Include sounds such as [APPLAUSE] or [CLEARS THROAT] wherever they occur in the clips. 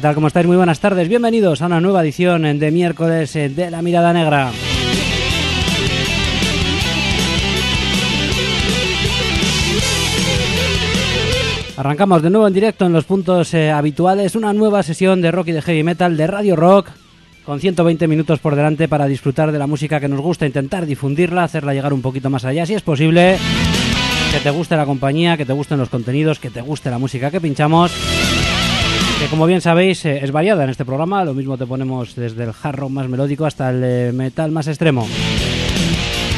¿qué tal? ¿Cómo estáis? Muy buenas tardes. Bienvenidos a una nueva edición de miércoles eh, de La Mirada Negra. Arrancamos de nuevo en directo en los puntos eh, habituales, una nueva sesión de rock y de heavy metal de Radio Rock, con 120 minutos por delante para disfrutar de la música que nos gusta, intentar difundirla, hacerla llegar un poquito más allá, si es posible, que te guste la compañía, que te gusten los contenidos, que te guste la música que pinchamos que como bien sabéis eh, es variada en este programa, lo mismo te ponemos desde el hard rock más melódico hasta el eh, metal más extremo.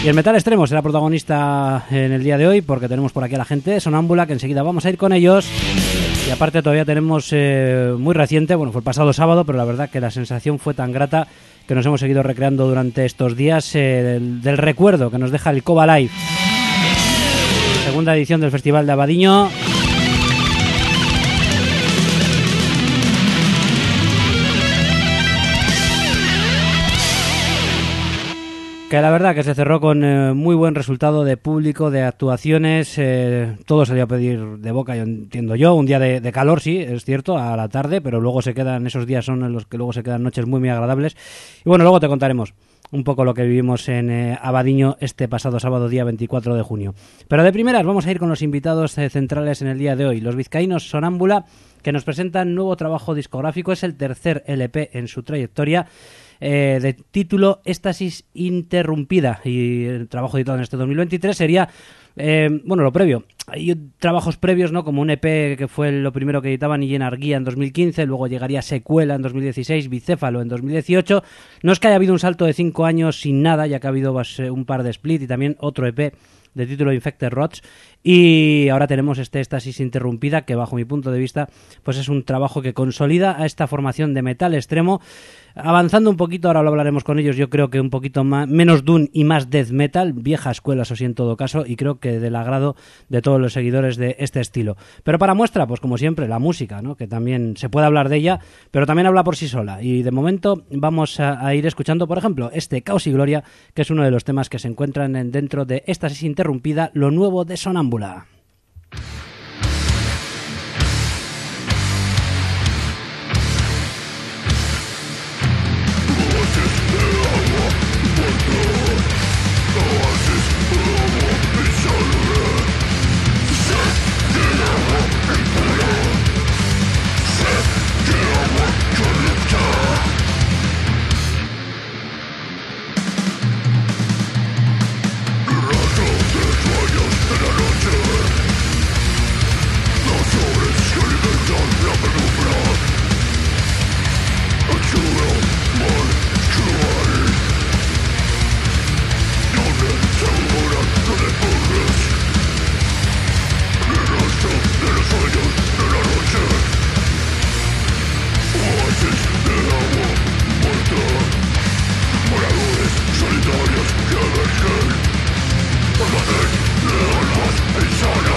Y el metal extremo será protagonista en el día de hoy porque tenemos por aquí a la gente Sonámbula que enseguida vamos a ir con ellos. Y aparte todavía tenemos eh, muy reciente, bueno fue el pasado sábado, pero la verdad que la sensación fue tan grata que nos hemos seguido recreando durante estos días del, del, recuerdo que nos deja el Coba Live. Segunda edición del Festival de Abadiño que la verdad que se cerró con eh, muy buen resultado de público, de actuaciones, eh, todo salió a pedir de boca, yo entiendo yo, un día de, calor, sí, es cierto, a la tarde, pero luego se quedan, esos días son en los que luego se quedan noches muy, muy agradables. Y bueno, luego te contaremos un poco lo que vivimos en eh, Abadiño este pasado sábado, día 24 de junio. Pero de primeras vamos a ir con los invitados centrales en el día de hoy, los vizcaínos Sonámbula, que nos presentan nuevo trabajo discográfico, es el tercer LP en su trayectoria eh, de título Éstasis Interrumpida y el trabajo editado en este 2023 sería eh, bueno, lo previo. Hay trabajos previos, ¿no? Como un EP que fue lo primero que editaban y Guía en 2015, luego llegaría Secuela en 2016, Bicéfalo en 2018. No es que haya habido un salto de cinco años sin nada, ya que ha habido pues, eh, un par de split y también otro EP de título Infected Rods y ahora tenemos este Éstasis Interrumpida que bajo mi punto de vista pues es un trabajo que consolida a esta formación de metal extremo Avanzando un poquito, ahora lo hablaremos con ellos, yo creo que un poquito más, menos Doom y más Death Metal, vieja escuela, eso sí en todo caso, y creo que del agrado de todos los seguidores de este estilo. Pero para muestra, pues como siempre, la música, ¿no? que también se puede hablar de ella, pero también habla por sí sola. Y de momento vamos a, ir escuchando, por ejemplo, este Caos y Gloria, que es uno de los temas que se encuentran dentro de es Interrumpida, lo nuevo de Sonámbula. Inside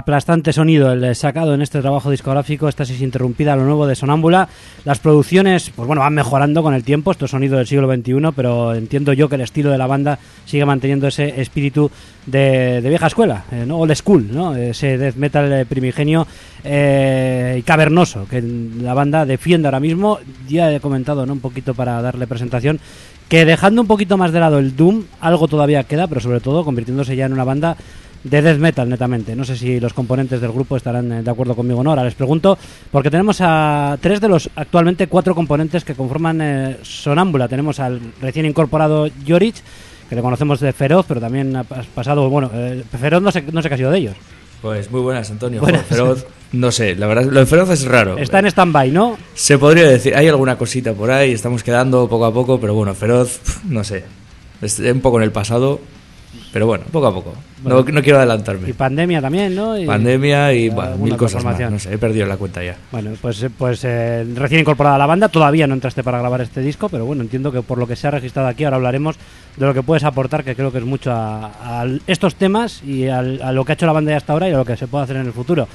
Aplastante sonido el sacado en este trabajo discográfico, esta es interrumpida lo nuevo de Sonámbula. Las producciones, pues bueno, van mejorando con el tiempo, esto es sonido del siglo XXI, pero entiendo yo que el estilo de la banda sigue manteniendo ese espíritu de, vieja escuela, eh, ¿no? old school, ¿no? ese death metal primigenio eh, y cavernoso que la banda defiende ahora mismo. Ya he comentado ¿no? un poquito para darle presentación que dejando un poquito más de lado el Doom, algo todavía queda, pero sobre todo convirtiéndose ya en una banda de death metal netamente. No sé si los componentes del grupo estarán eh, de acuerdo conmigo o no. Ahora les pregunto, porque tenemos a tres de los actualmente cuatro componentes que conforman eh, Sonámbula. Tenemos al recién incorporado Yorick, que le conocemos de Feroz, pero también ha pasado, bueno, eh, Feroz no sé, no sé qué ha sido de ellos. Pues muy buenas, Antonio. Feroz, no sé, la verdad, lo de Feroz es raro. Está en stand-by, ¿no? Se podría decir, hay alguna cosita por ahí, estamos quedando poco a poco, pero bueno, Feroz, no sé, es un poco en el pasado, pero bueno, poco a poco. no, no, quiero adelantarme. Y pandemia también, ¿no? pandemia y mil cosas más. No sé, he perdido la cuenta ya. Bueno, pues, eh, pues eh, recién incorporada a la banda, todavía no entraste para grabar este disco, pero bueno, entiendo que por lo que se ha registrado aquí, ahora hablaremos de lo que puedes aportar, que creo que es mucho a, estos temas y a lo que ha hecho la banda ya hasta ahora y a lo que se puede hacer en el futuro.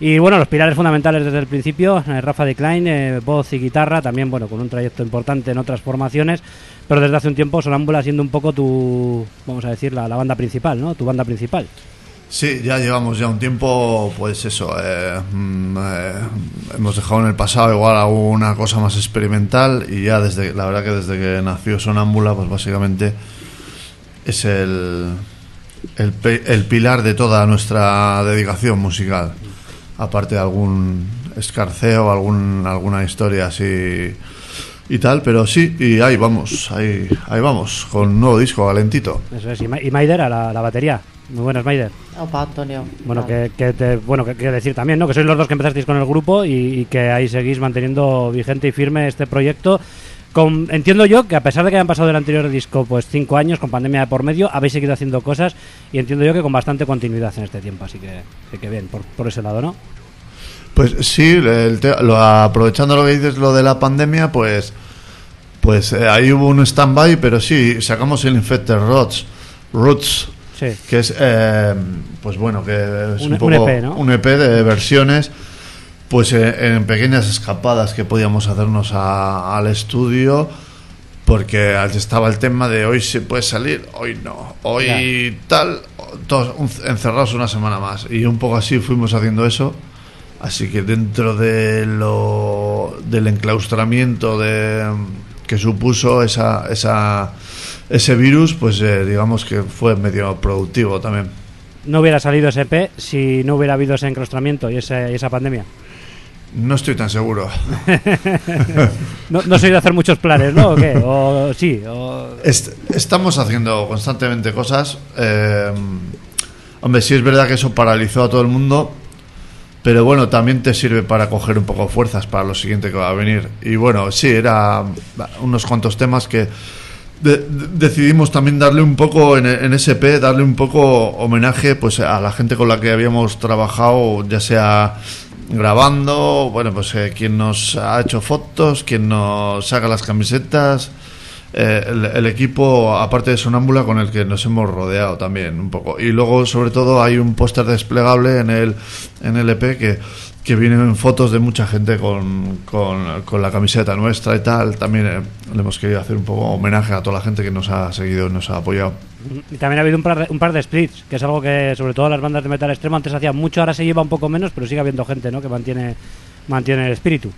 Y bueno, los pilares fundamentales desde el principio, eh, Rafa de Klein, voz y guitarra, también bueno, con un trayecto importante en otras formaciones, pero desde hace un tiempo Sonámbula siendo un poco tu, vamos a decir, la, banda principal, ¿no? Tu banda principal. Sí, ya llevamos ya un tiempo, pues eso, eh, mm, eh, hemos dejado en el pasado igual alguna cosa más experimental y ya desde, la verdad que desde que nació Sonámbula, pues básicamente es el, el, el pilar de toda nuestra dedicación musical, aparte de algún escarceo, algún, alguna historia así y tal, pero sí, y ahí vamos, ahí, ahí vamos, con un nuevo disco, valentito. Eso es, y, Maider a la, batería. Muy buenas, Maider. Opa, Antonio. Bueno, que, te, bueno, que quiero decir también, ¿no? Que sois los dos que empezasteis con el grupo y, que ahí seguís manteniendo vigente y firme este proyecto. Con, entiendo yo que a pesar de que hayan pasado el anterior disco pues cinco años con pandemia de por medio, habéis seguido haciendo cosas y entiendo yo que con bastante continuidad en este tiempo, así que, que bien, por, por ese lado, ¿no? Pues sí, lo, aprovechando lo que dices, lo de la pandemia, pues pues eh, ahí hubo un stand-by, pero sí, sacamos el Infected Roots, Roots que es, eh, pues bueno, que es un, poco un EP, de versiones, pues eh, en pequeñas escapadas que podíamos hacernos al estudio, porque estaba el tema de hoy se puede salir, hoy no, hoy tal, todos encerrados una semana más, y un poco así fuimos haciendo eso. Así que dentro de lo, del enclaustramiento de, que supuso esa, esa, ese virus, pues eh, digamos que fue medio productivo también. No hubiera salido ese P si no hubiera habido ese enclaustramiento y, ese, esa pandemia. No estoy tan seguro. [LAUGHS] no, no, soy de hacer muchos planes, ¿no? ¿O qué? O, sí. estamos haciendo constantemente cosas. Eh, hombre, sí es verdad que eso paralizó a todo el mundo pero bueno, también te sirve para coger un poco fuerzas para lo siguiente que va a venir. Y bueno, sí, era unos cuantos temas que decidimos también darle un poco en, SP, darle un poco homenaje pues a la gente con la que habíamos trabajado, ya sea grabando, bueno, pues eh, quien nos ha hecho fotos, quien nos haga las camisetas, eh, el, equipo, aparte de Sonámbula, con el que nos hemos rodeado también un poco. Y luego, sobre todo, hay un póster desplegable en el, en el EP que, que vienen fotos de mucha gente con, con, la camiseta nuestra y tal. También eh, le hemos querido hacer un poco homenaje a toda la gente que nos ha seguido y nos ha apoyado. Y también ha habido un par, de, un par de splits, que es algo que, sobre todo las bandas de metal extremo, antes hacían mucho, ahora se lleva un poco menos, pero sigue habiendo gente ¿no? que mantiene, mantiene el espíritu.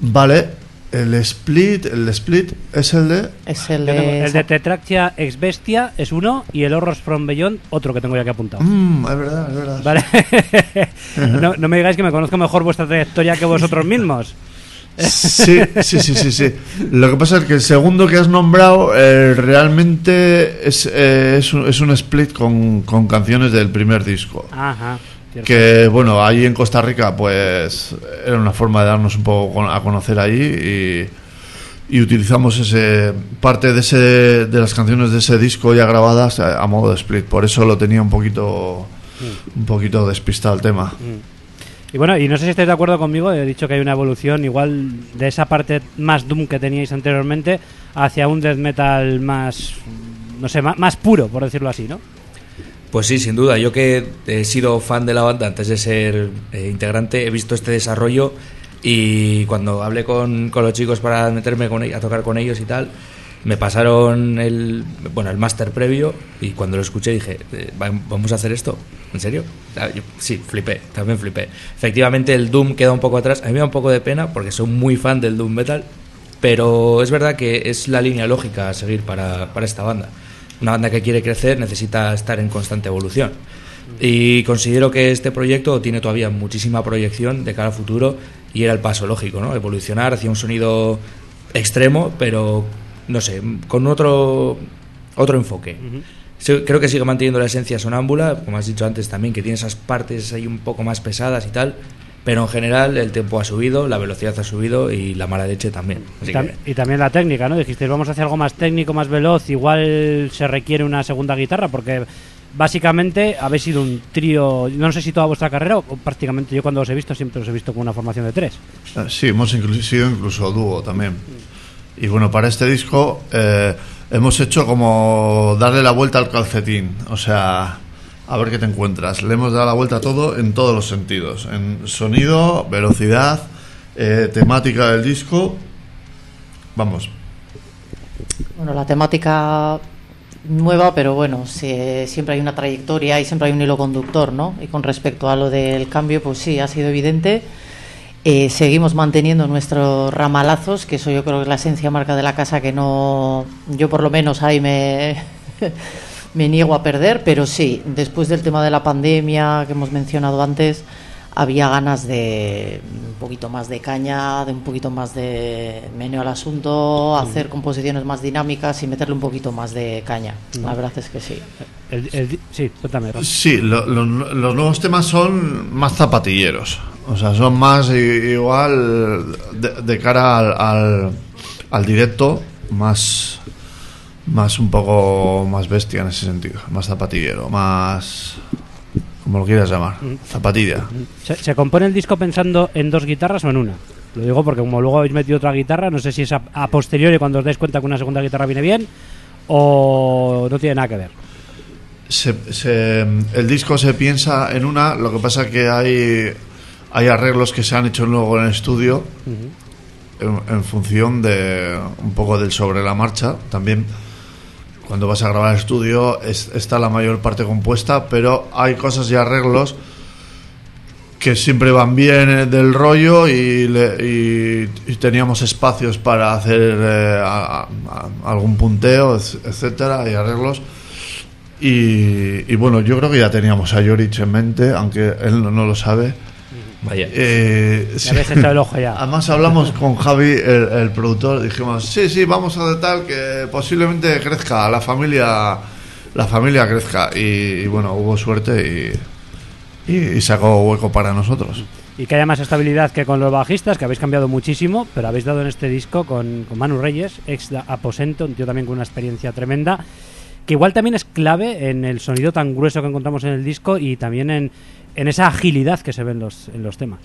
Vale, el split, el split es el de. Es el de. el de Tetractia ex Bestia es uno y el Horrors from Beyond otro que tengo ya que apuntado. Mm, es verdad, es verdad. Vale. no, me digáis que me conozco mejor vuestra trayectoria que vosotros mismos. Sí, sí, sí, sí, sí. Lo que pasa es que el segundo que has nombrado eh, realmente es, eh, es, un, es, un, split con, con canciones del primer disco. Ajá que bueno, ahí en Costa Rica pues era una forma de darnos un poco a conocer ahí y, utilizamos ese parte de ese de las canciones de ese disco ya grabadas a, modo de split, por eso lo tenía un poquito mm. un poquito despistado el tema. Mm. Y bueno, y no sé si estáis de acuerdo conmigo, he dicho que hay una evolución igual de esa parte más doom que teníais anteriormente hacia un death metal más no sé, más puro, por decirlo así, ¿no? Pues sí, sin duda. Yo que he sido fan de la banda antes de ser eh, integrante, he visto este desarrollo y cuando hablé con, con los chicos para meterme con, a tocar con ellos y tal, me pasaron el bueno el máster previo y cuando lo escuché dije eh, vamos a hacer esto en serio ah, sí flipé también flipé. Efectivamente el doom queda un poco atrás. A mí me da un poco de pena porque soy muy fan del doom metal pero es verdad que es la línea lógica a seguir para, para esta banda una banda que quiere crecer necesita estar en constante evolución y considero que este proyecto tiene todavía muchísima proyección de cara al futuro y era el paso lógico, ¿no? Evolucionar hacia un sonido extremo, pero no sé, con otro, otro enfoque. Creo que sigue manteniendo la esencia sonámbula, como has dicho antes también, que tiene esas partes ahí un poco más pesadas y tal, pero en general el tiempo ha subido, la velocidad ha subido y la mala leche también. Y, también la técnica, ¿no? Dijiste, vamos a hacer algo más técnico, más veloz, igual se requiere una segunda guitarra, porque básicamente habéis sido un trío, no sé si toda vuestra carrera o prácticamente yo cuando os he visto siempre os he visto con una formación de tres. Ah, sí, hemos sido incluso dúo también. Y bueno, para este disco eh, hemos hecho como darle la vuelta al calcetín. O sea, a ver qué te encuentras. Le hemos dado la vuelta a todo en todos los sentidos. En sonido, velocidad, eh, temática del disco. Vamos. Bueno, la temática nueva, pero bueno, siempre hay una trayectoria y siempre hay un hilo conductor, ¿no? Y con respecto a lo del cambio, pues sí, ha sido evidente. Eh, seguimos manteniendo nuestros ramalazos, que eso yo creo que es la esencia marca de la casa que no, yo por lo menos ahí me, [LAUGHS] me niego a perder, pero sí, después del tema de la pandemia que hemos mencionado antes, había ganas de un poquito más de caña, de un poquito más de meneo al asunto, hacer composiciones más dinámicas y meterle un poquito más de caña. La mm. verdad es que sí. sí, Sí, los nuevos temas son más zapatilleros. O sea, son más igual de, cara al, al, directo, más, más un poco más bestia en ese sentido, más zapatillero, más como lo quieras llamar, mm. zapatilla. ¿Se, ¿Se, compone el disco pensando en dos guitarras o en una? Lo digo porque como luego habéis metido otra guitarra, no sé si es a, posteriori cuando os dais cuenta que una segunda guitarra viene bien o no tiene nada que ver. Se, el disco se piensa en una, lo que pasa que hay hay arreglos que se han hecho luego en el estudio en, función de un poco del sobre la marcha. También cuando vas a grabar el estudio está la mayor parte compuesta, pero hay cosas y arreglos que siempre van bien eh, del rollo y, teníamos espacios para hacer eh, algún punteo, etcétera, y arreglos. Y, bueno, yo creo que ya teníamos a Yorich en mente, aunque él no lo sabe Vaya. Eh, el ojo ya. Además hablamos con Javi, el, productor, dijimos, sí, sí, vamos a de tal que posiblemente crezca, la familia, la familia crezca. Y, bueno, hubo suerte y, y, sacó hueco para nosotros. Y que haya más estabilidad que con los bajistas, que habéis cambiado muchísimo, pero habéis dado en este disco con, con Manu Reyes, ex Aposento, un tío también con una experiencia tremenda que igual también es clave en el sonido tan grueso que encontramos en el disco y también en, en esa agilidad que se ve en los, en los temas.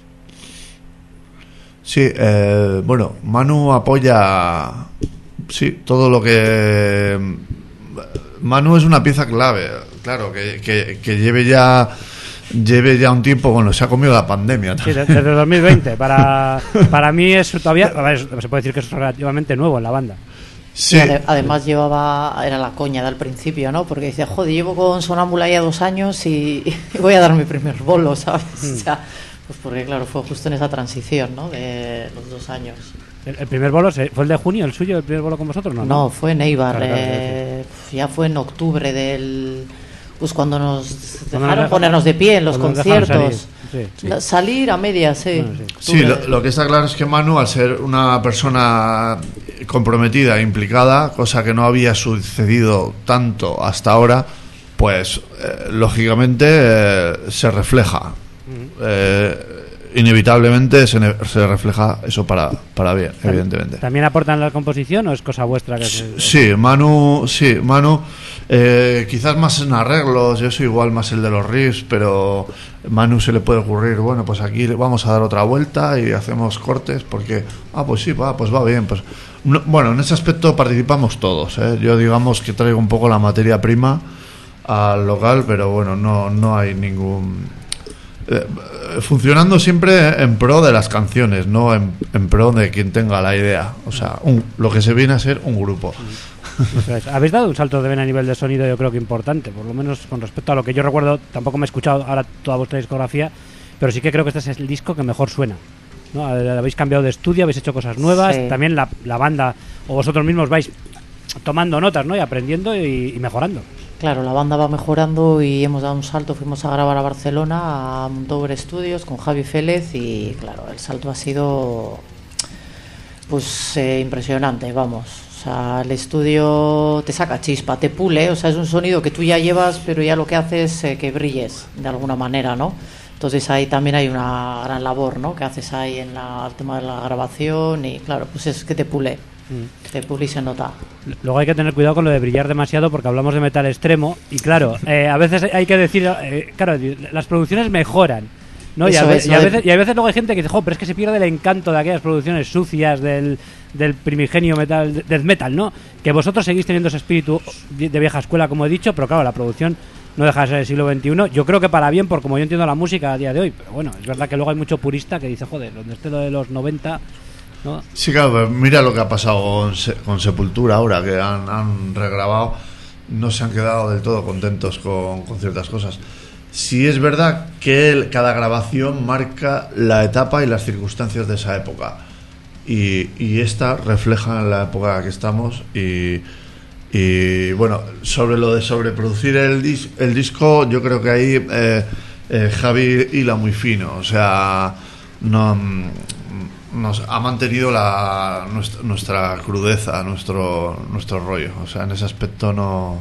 Sí, eh, bueno, Manu apoya, sí, todo lo que... Manu es una pieza clave, claro, que, que, lleve ya lleve ya un tiempo, bueno, se ha comido la pandemia. Sí, desde 2020. Para, [LAUGHS] para mí es todavía, se puede decir que es relativamente nuevo en la banda. Sí. además llevaba, era la coña del principio, ¿no? Porque dice, joder, llevo con Sonámbula ya dos años y, [LAUGHS] voy a dar mi primer bolo, ¿sabes? Mm. O sea, pues porque claro, fue justo en esa transición, ¿no? De los dos años. ¿El, primer bolo fue el de junio, el suyo, el primer bolo con vosotros? No, no, fue en Eibar, eh, ya fue en octubre del... Pues cuando nos dejaron ponernos de pie en los conciertos. Salir a medias, sí. sí, lo, que está claro es que Manu, al ser una persona comprometida, e implicada, cosa que no había sucedido tanto hasta ahora, pues eh, lógicamente eh, se refleja. Eh, inevitablemente se, se, refleja eso para, para bien, evidentemente. ¿También aportan la composición o es cosa vuestra? Que Sí, Manu, sí, Manu, eh, quizás más en arreglos, yo soy igual más el de los riffs, pero Manu se le puede ocurrir, bueno, pues aquí vamos a dar otra vuelta y hacemos cortes porque, ah, pues sí, va, pues va bien, pues bueno, en ese aspecto participamos todos, ¿eh? yo digamos que traigo un poco la materia prima al local, pero bueno, no, no hay ningún... eh, funcionando siempre en pro de las canciones, no en, pro de quien tenga la idea. O sea, un- lo que se viene a ser un grupo. Habéis dado un salto de vena a nivel de sonido, yo creo que importante, por lo menos con respecto a lo que yo recuerdo. Tampoco me he escuchado ahora toda vuestra discografía, pero sí que creo que este es el disco que mejor suena. ¿No? Habéis cambiado de estudio, habéis hecho cosas nuevas. Sí. También la, la banda o vosotros mismos vais tomando notas ¿no? y aprendiendo y, y mejorando. Claro, la banda va mejorando y hemos dado un salto. Fuimos a grabar a Barcelona, a Montover Studios con Javi Félez y claro, el salto ha sido pues eh, impresionante, vamos. O sea, el estudio te saca chispa, te pule, o sea, es un sonido que tú ya llevas, pero ya lo que hace es eh, que brilles de alguna manera, ¿no? Entonces ahí también hay una gran labor, ¿no? Que haces ahí en la, el tema de la grabación y claro, pues es que te pule, te pule y se nota. Luego hay que tener cuidado con lo de brillar demasiado porque hablamos de metal extremo y claro, [LAUGHS] eh, a veces hay que decir, eh, claro, las producciones mejoran. ¿no? Y, a Eso ve- es, y a lo de- veces, y a veces luego hay gente que dice, jo, pero es que se pierde el encanto de aquellas producciones sucias del, del primigenio metal, death metal, ¿no? Que vosotros seguís teniendo ese espíritu de vieja escuela, como he dicho, pero claro, la producción no deja de ser del siglo XXI. Yo creo que para bien, por como yo entiendo la música a día de hoy, pero bueno, es verdad que luego hay mucho purista que dice, joder, donde esté lo de los 90, ¿no? Sí, claro, mira lo que ha pasado con, Se- con Sepultura ahora, que han, han regrabado, no se han quedado del todo contentos con, ciertas cosas. Sí es verdad que el- cada grabación marca la etapa y las circunstancias de esa época. Y, y esta refleja la época en la que estamos y, y, bueno, sobre lo de sobreproducir el, dis- el disco, yo creo que ahí eh, eh, Javi hila muy fino. O sea, no, mm, nos ha mantenido la, nuestra, nuestra crudeza, nuestro, nuestro rollo. O sea, en ese aspecto no,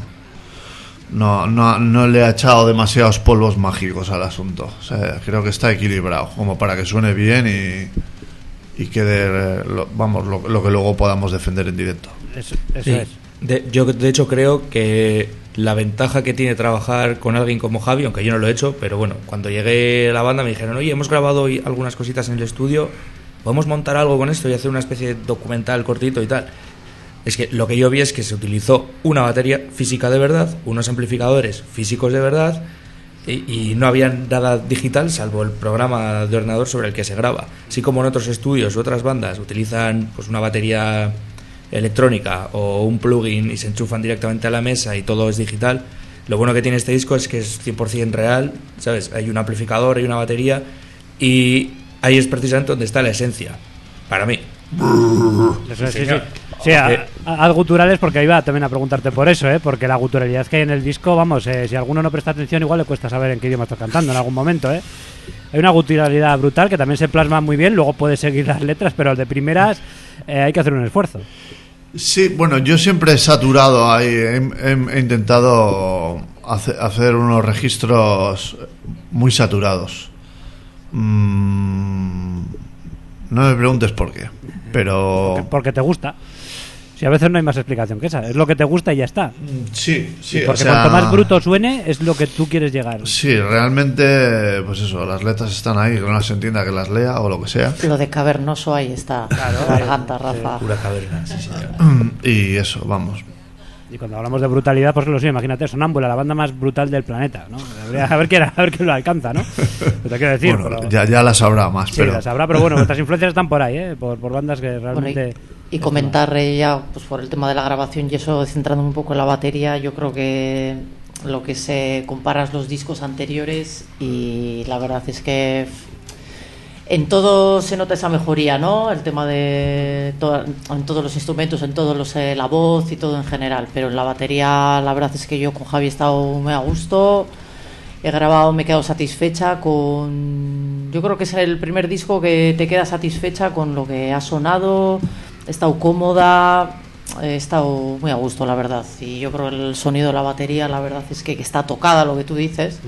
no, no, no le ha echado demasiados polvos mágicos al asunto. O sea, creo que está equilibrado, como para que suene bien y, y quede, eh, lo- vamos, lo, lo que luego podamos defender en directo. Eso, eso Sí. es. De- yo de hecho creo que la ventaja que tiene trabajar con alguien como Javi, aunque yo no lo he hecho, pero bueno, cuando llegué a la banda me dijeron, oye, hemos grabado hoy algunas cositas en el estudio, podemos montar algo con esto y hacer una especie de documental cortito y tal. Es que lo que yo vi es que se utilizó una batería física de verdad, unos amplificadores físicos de verdad, y, no había nada digital salvo el programa de ordenador sobre el que se graba. Así como en otros estudios u otras bandas utilizan pues una batería electrónica o un plugin y se enchufan directamente a la mesa y todo es digital. Lo bueno que tiene este disco es que es 100% real, ¿sabes? Hay un amplificador, hay una batería y ahí es precisamente donde está la esencia, para mí. Sí, sí. señor. Sí, a- a- guturales porque iba también a preguntarte por eso, ¿eh? porque la guturalidad que hay en el disco, vamos, eh, si alguno no presta atención, igual le cuesta saber en qué idioma está cantando en algún momento. ¿eh? Hay una guturalidad brutal que también se plasma muy bien, luego puedes seguir las letras, pero de primeras eh, hay que hacer un esfuerzo. Sí, bueno, yo siempre he saturado ahí, he, intentado hace- hacer unos registros muy saturados. Mm, no me preguntes por qué, pero... Porque te gusta. Si a veces no hay más explicación que esa, es lo que te gusta y ya está. Sí, sí, o porque sea, cuanto más bruto suene, es lo que tú quieres llegar. Sí, realmente, pues eso, las letras están ahí, que no las entienda que las lea o lo que sea. Lo de cavernoso ahí está. Claro, garganta, Rafa. Pura caverna, sí, señor. Y eso, vamos. Y cuando hablamos de brutalidad, pues lo sé, imagínate, Sonámbula, la banda más brutal del planeta, ¿no? A ver quién, a ver quién lo alcanza, ¿no? Pero te quiero decir, Bueno, pero- ya, ya las habrá más, sí, pero... habrá, pero bueno, nuestras influencias están por ahí, ¿eh? Por, por bandas que Bueno, realmente... y, y comentar ya pues por el tema de la grabación y eso centrándome un poco en la batería yo creo que lo que se comparas los discos anteriores y la verdad es que en todo se nota esa mejoría no el tema de to- en todos los instrumentos en todos los eh, la voz y todo en general pero en la batería la verdad es que yo con Javi he estado muy a gusto he grabado, me he quedado satisfecha con... Yo creo que es el primer disco que te queda satisfecha con lo que ha sonado, he estado cómoda, he estado muy a gusto, la verdad. Y yo creo que el sonido de la batería, la verdad es que, que está tocada lo que tú dices,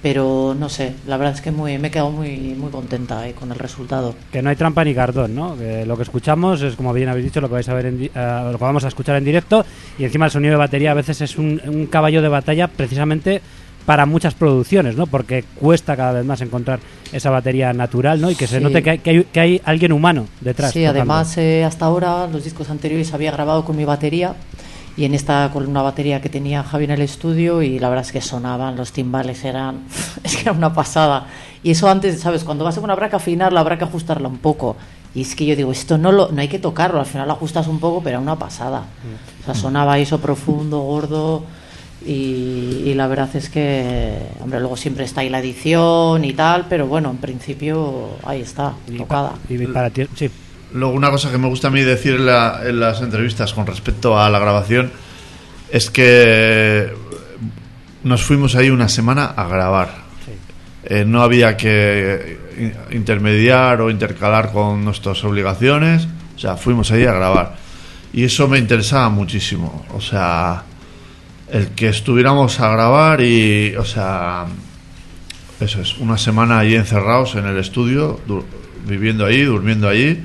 pero no sé, la verdad es que muy, me he quedado muy, muy contenta eh, con el resultado. Que no hay trampa ni cartón, ¿no? Que lo que escuchamos es, como bien habéis dicho, lo que vais a ver en di- eh, lo que vamos a escuchar en directo y encima el sonido de batería a veces es un, un caballo de batalla precisamente para muchas producciones, ¿no? Porque cuesta cada vez más encontrar esa batería natural, ¿no? Y que se Sí. note que hay, que, hay, que hay alguien humano detrás. Sí, tocando. además eh, hasta ahora los discos anteriores había grabado con mi batería y en esta con una batería que tenía Javi en el estudio y la verdad es que sonaban, los timbales eran, [LAUGHS] es que era una pasada. Y eso antes, ¿sabes? Cuando vas a una braca afinarla, habrá que ajustarla un poco. Y es que yo digo, esto no, lo, no hay que tocarlo, al final lo ajustas un poco, pero era una pasada. O sea, sonaba eso profundo, gordo. Y, y la verdad es que, hombre, luego siempre está ahí la edición y tal, pero bueno, en principio ahí está, Y tocada. y para ti, sí. Luego, una cosa que me gusta a mí decir en, la- en las entrevistas con respecto a la grabación es que nos fuimos ahí una semana a grabar. Eh, no había que in- intermediar o intercalar con nuestras obligaciones. O sea, fuimos ahí a grabar. Y eso me interesaba muchísimo. O sea, el que estuviéramos a grabar y, o sea, eso es, una semana allí encerrados en el estudio, viviendo ahí, durmiendo allí.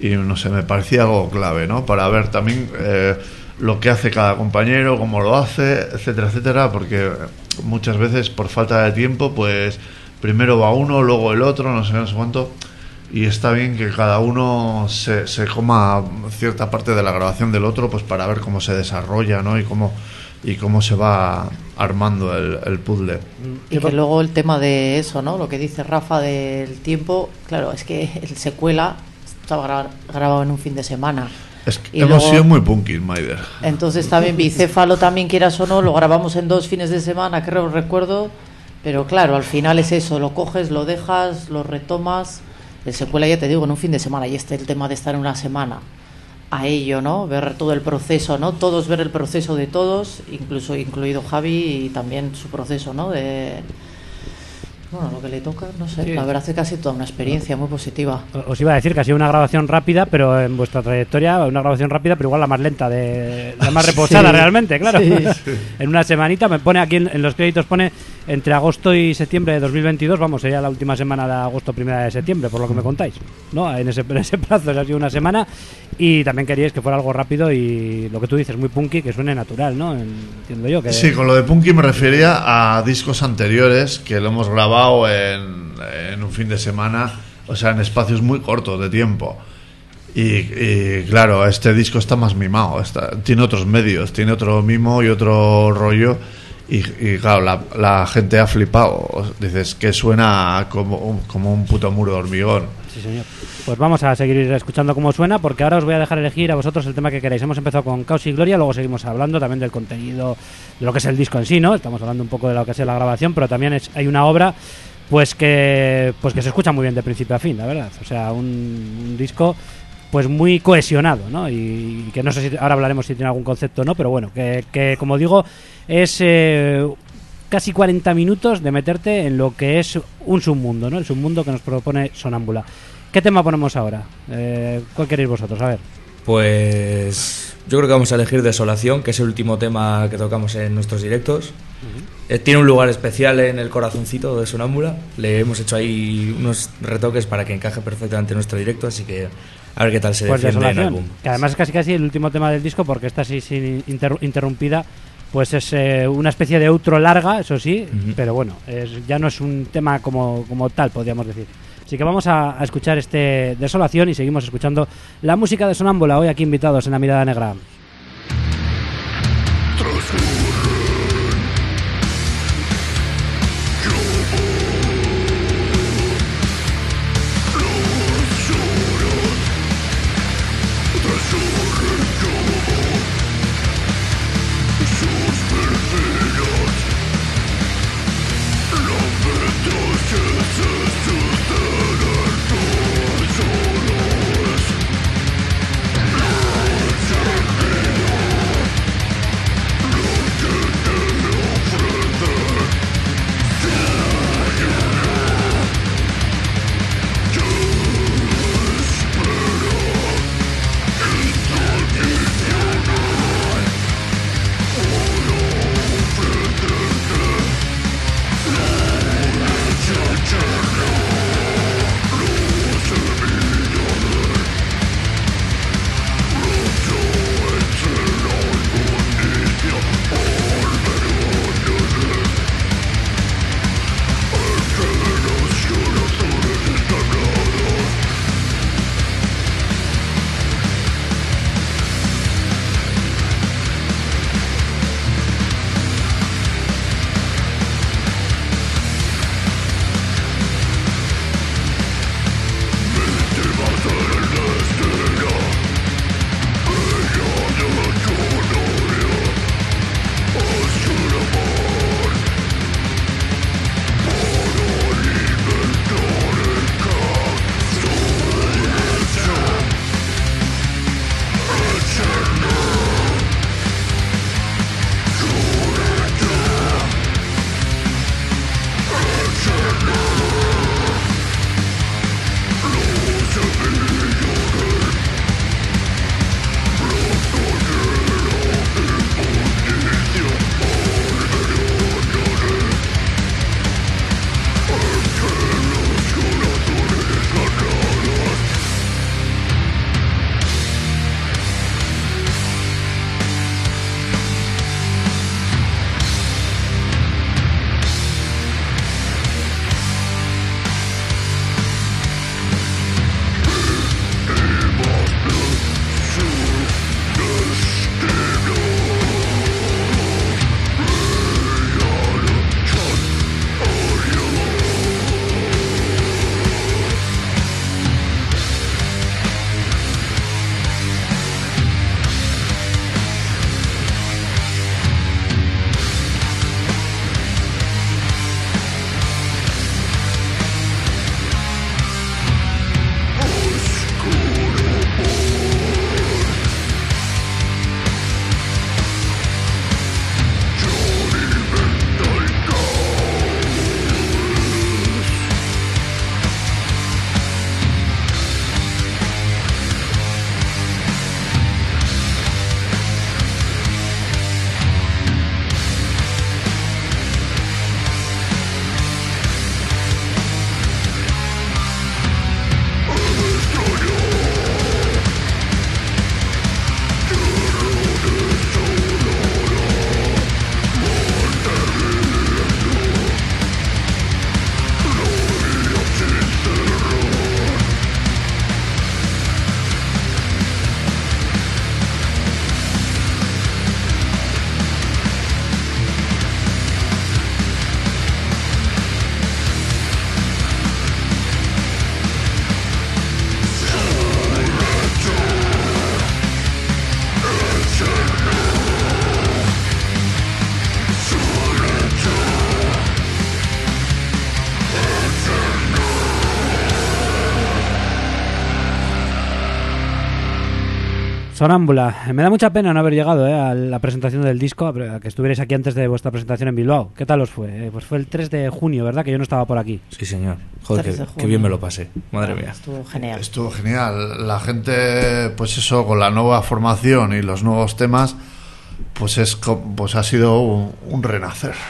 Y no sé, me parecía algo clave, ¿no? Para ver también eh, lo que hace cada compañero, cómo lo hace, etcétera, etcétera, porque muchas veces por falta de tiempo, pues primero va uno, luego el otro, no sé, no sé cuánto. Y está bien que cada uno se, se coma cierta parte de la grabación del otro, pues para ver cómo se desarrolla, ¿no? Y cómo, y cómo se va armando el, el puzzle. Y que luego el tema de eso, ¿no? Lo que dice Rafa del tiempo, claro, es que el secuela estaba gra- grabado en un fin de semana. Es que Y hemos luego- sido muy punky, Maider. Entonces también Bicéfalo también quieras o no, lo grabamos en dos fines de semana, creo, recuerdo. Pero claro, al final es eso, lo coges, lo dejas, lo retomas. El secuela ya te digo, en un fin de semana. Y este el tema de estar en una semana a ello, ¿no? Ver todo el proceso, ¿no? Todos ver el proceso de todos, incluso incluido Javi y también su proceso, ¿no? De bueno, lo que le toca, no sé. Sí. La verdad es que casi toda una experiencia muy positiva. Os iba a decir que ha sido una grabación rápida, pero en vuestra trayectoria, una grabación rápida, pero igual la más lenta, de la más [LAUGHS] reposada Sí. realmente, claro. Sí. [LAUGHS] en una semanita, me pone aquí en, en los créditos, pone entre agosto y septiembre de 2022, vamos, sería la última semana de agosto, primera de septiembre, por lo que me contáis, ¿no? En ese, en ese [LAUGHS] plazo, ha sido una semana, y también queríais que fuera algo rápido y lo que tú dices, muy punky, que suene natural, ¿no? Entiendo yo que... Sí, con lo de Punky me refería a discos anteriores que lo hemos grabado en, en un fin de semana, o sea, en espacios muy cortos de tiempo. Y, y, claro, este disco está más mimado, está- tiene otros medios, tiene otro mimo y otro rollo. Y, claro, la, gente ha flipado. Dices que suena como como un puto muro de hormigón. Sí, señor. Pues vamos a seguir escuchando cómo suena, porque ahora os voy a dejar elegir a vosotros el tema que queráis. Hemos empezado con Caos y Gloria, luego seguimos hablando también del contenido, de lo que es el disco en sí, ¿no? Estamos hablando un poco de lo que es la grabación, pero también es- hay una obra pues que pues que se escucha muy bien de principio a fin, la verdad. O sea, un disco pues muy cohesionado, ¿no? Y, y que no sé si ahora hablaremos si tiene algún concepto o no, pero bueno, que, que como digo, es eh, casi 40 minutos de meterte en lo que es un submundo, ¿no? El submundo que nos propone Sonámbula. ¿Qué tema ponemos ahora? Eh, ¿Cuál queréis vosotros? A ver. Pues yo creo que vamos a elegir Desolación, que es el último tema que tocamos en nuestros directos. Eh, tiene un lugar especial en el corazoncito de Sonámbula. Le hemos hecho ahí unos retoques para que encaje perfectamente en nuestro directo, así que a ver qué tal se Pues defiende en álbum. Que además es casi casi el último tema del disco porque está así sin inter- interrumpida. Pues es eh, una especie de outro larga, eso sí, pero bueno, es- ya no es un tema como, como tal, podríamos decir. Así que vamos a, a escuchar este Desolación y seguimos escuchando la música de Sonámbula, hoy aquí invitados en la Mirada Negra. Sonámbula. Me da mucha pena no haber llegado eh, a la presentación del disco, a que estuvierais aquí antes de vuestra presentación en Bilbao. ¿Qué tal os fue? Eh, pues fue el 3 de junio, ¿verdad? Que yo no estaba por aquí. Sí, señor. Joder, qué, bien me lo pasé. Madre mía. Estuvo genial. Estuvo genial. La gente, pues eso, con la nueva formación y los nuevos temas, pues es pues ha sido un, renacer. [LAUGHS]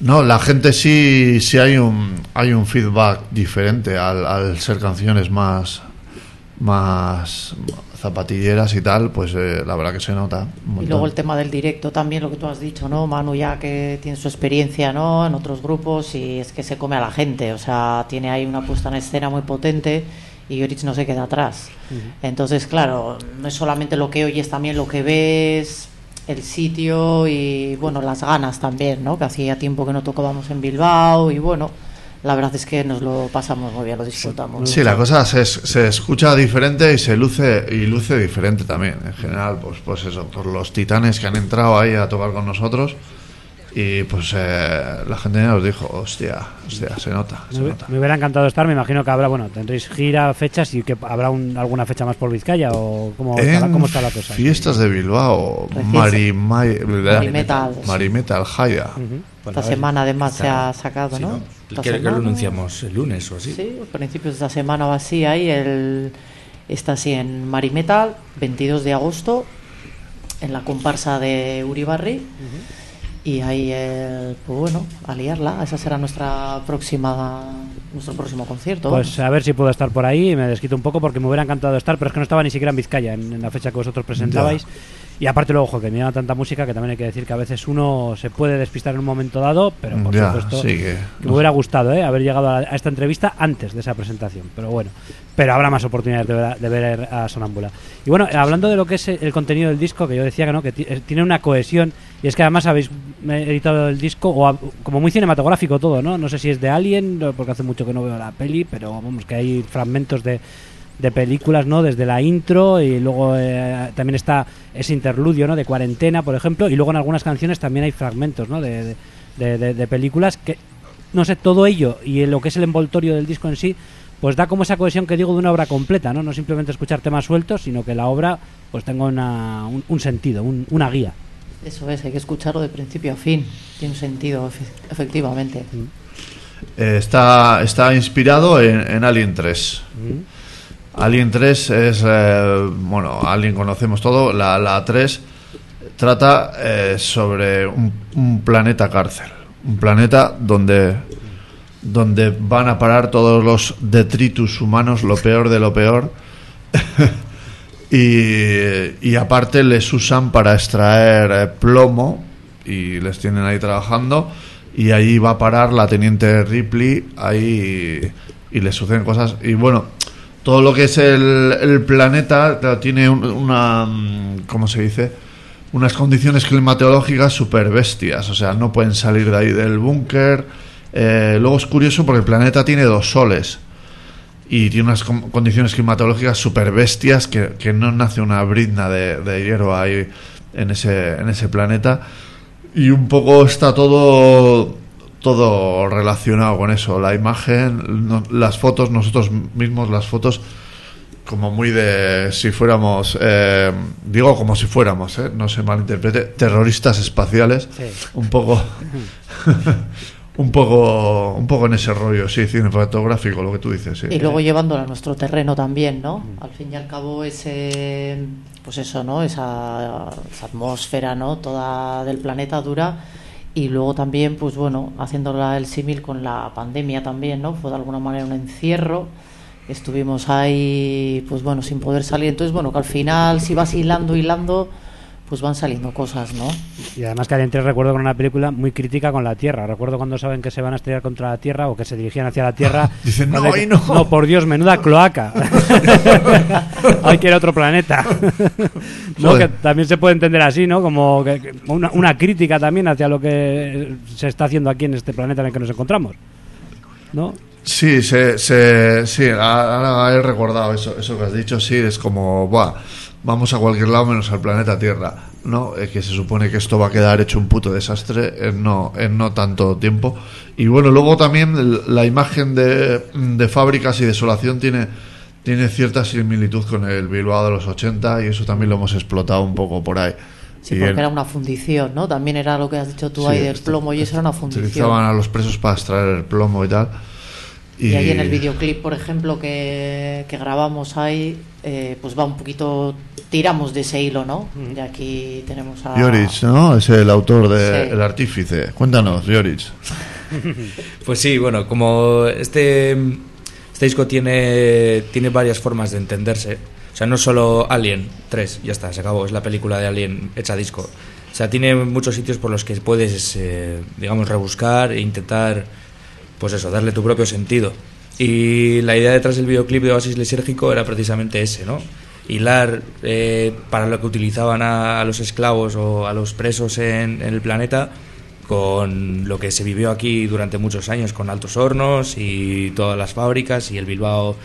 No, la gente sí, sí hay un, hay un feedback diferente al, al ser canciones más, más zapatilleras y tal, pues eh, la verdad que se nota. Y luego el tema del directo también, lo que tú has dicho, ¿no? Manu ya que tiene su experiencia, ¿no? En otros grupos y es que se come a la gente, o sea, tiene ahí una puesta en escena muy potente y Yorich no se queda atrás. Entonces, claro, no es solamente lo que oyes, también lo que ves, el sitio y, bueno, las ganas también, ¿no? Que hacía tiempo que no tocábamos en Bilbao y, bueno la verdad es que nos lo pasamos muy bien, lo disfrutamos. Sí, la cosa se, se escucha diferente y se luce y luce diferente también. En general, pues, pues eso, por los titanes que han entrado ahí a tocar con nosotros. Y pues eh, la gente nos dijo, hostia, hostia, se nota, se me, nota. Me hubiera encantado estar, me imagino que habrá, bueno, tendréis gira, fechas y que habrá alguna fecha más por Vizcaya o cómo, está, cómo está la cosa. Fiestas de Bilbao, Mari, Marimetal. Marimetal, Jaya. Esta semana además se ha sacado, ¿no? Que, lo anunciamos el lunes o así. Sí, a principios de esta semana o así, ahí el, está así en Marimetal, 22 de agosto, en la comparsa de Uribarri. Y ahí, pues bueno, a liarla. Esa será nuestra próxima nuestro próximo concierto. Pues a ver si puedo estar por ahí. Me desquito un poco porque me hubiera encantado estar, pero es que no estaba ni siquiera en Vizcaya en, la fecha que vosotros presentabais. Y aparte luego, ojo, que me tanta música que también hay que decir que a veces uno se puede despistar en un momento dado, pero por supuesto que, me hubiera gustado ¿eh? haber llegado a, esta entrevista antes de esa presentación. Pero bueno, pero habrá más oportunidades de ver, a Sonámbula. Y bueno, hablando de lo que es el contenido del disco, que yo decía que no, que eh, tiene una cohesión, y es que además habéis editado el disco, o como muy cinematográfico todo, ¿no? No sé si es de Alien, porque hace mucho que no veo la peli, pero vamos, que hay fragmentos de de películas, ¿no? Desde la intro y luego eh, también está ese interludio, ¿no? De cuarentena, por ejemplo, y luego en algunas canciones también hay fragmentos, ¿no? De, de, películas que, no sé, todo ello y lo que es el envoltorio del disco en sí, pues da como esa cohesión que digo de una obra completa, ¿no? No simplemente escuchar temas sueltos, sino que la obra pues tenga una, un, sentido, una guía. Eso es, hay que escucharlo de principio a fin, tiene un sentido, efectivamente. Mm. Eh, está, está inspirado en, Alien 3. Alien 3 es, eh, bueno, Alien conocemos todo, la, la 3 trata eh, sobre un, planeta cárcel, un planeta donde, donde van a parar todos los detritus humanos, lo peor de lo peor, [LAUGHS] y, aparte les usan para extraer eh, plomo y les tienen ahí trabajando. Y ahí va a parar la teniente Ripley ahí y, y les suceden cosas. Y bueno todo lo que es el, planeta tiene una, mm, ¿cómo se dice? Unas condiciones climatológicas súper bestias, o sea, no pueden salir de ahí del búnker. Eh, luego es curioso porque el planeta tiene dos soles y tiene unas condiciones climatológicas súper bestias que, no nace una brizna de, de ahí en ese, en ese planeta. Y un poco está todo todo relacionado con eso, la imagen, las fotos, nosotros mismos las fotos como muy de si fuéramos, eh, digo como si fuéramos, eh, no se malinterprete, terroristas espaciales, un poco, [LAUGHS] un poco, un poco en ese rollo, sí, cinematográfico, lo que tú dices. Y luego llevándolo a nuestro terreno también, ¿no? Al fin y al cabo ese, pues eso, ¿no? Esa, esa atmósfera, ¿no? Toda del planeta dura y luego también, pues bueno, haciéndola el símil con la pandemia también, ¿no? Fue de alguna manera un encierro. Estuvimos ahí, pues bueno, sin poder salir. Entonces, bueno, que al final, si vas hilando, hilando, pues van saliendo cosas, ¿no? Y además que entre recuerdo con una película muy crítica con la Tierra. Recuerdo cuando saben que se van a estrellar contra la Tierra o que se dirigían hacia la Tierra. [LAUGHS] Dicen, no, ahí no. No, por Dios, menuda cloaca. Hay que ir a otro planeta. [LAUGHS] ¿No? Que también se puede entender así, ¿no? Como que, una, una, crítica también hacia lo que se está haciendo aquí en este planeta en el que nos encontramos. ¿No? Sí, se, se, sí, ahora he recordado eso, eso que has dicho, sí, es como, buah, vamos a cualquier lado menos al planeta Tierra, ¿no? que se supone que esto va a quedar hecho un puto desastre en no, en no tanto tiempo. Y bueno, luego también la imagen de, de fábricas y desolación tiene, tiene cierta similitud con el Bilbao de los 80 y eso también lo hemos explotado un poco por ahí. Sí, Y porque era una fundición, ¿no? También era lo que has dicho tú Sí, ahí del plomo y eso era una fundición. Utilizaban a los presos para extraer el plomo y tal. Y, ahí en el videoclip, por ejemplo, que, que grabamos ahí, eh, pues va un poquito, tiramos de ese hilo, ¿no? Y aquí tenemos a... Llorich, ¿no? Es el autor de Sí. El Artífice. Cuéntanos, Llorich. [LAUGHS] Pues sí, bueno, como este, este disco tiene, tiene varias formas de entenderse. O sea, no solo Alien 3, ya está, se acabó, es la película de Alien hecha disco. O sea, tiene muchos sitios por los que puedes, eh, digamos, rebuscar e intentar, pues eso, darle tu propio sentido. Y la idea detrás del videoclip de Oasis Lisérgico era precisamente ese, ¿no? Hilar eh, para lo que utilizaban a, los esclavos o a los presos en, en el planeta con lo que se vivió aquí durante muchos años, con altos hornos y todas las fábricas y el Bilbao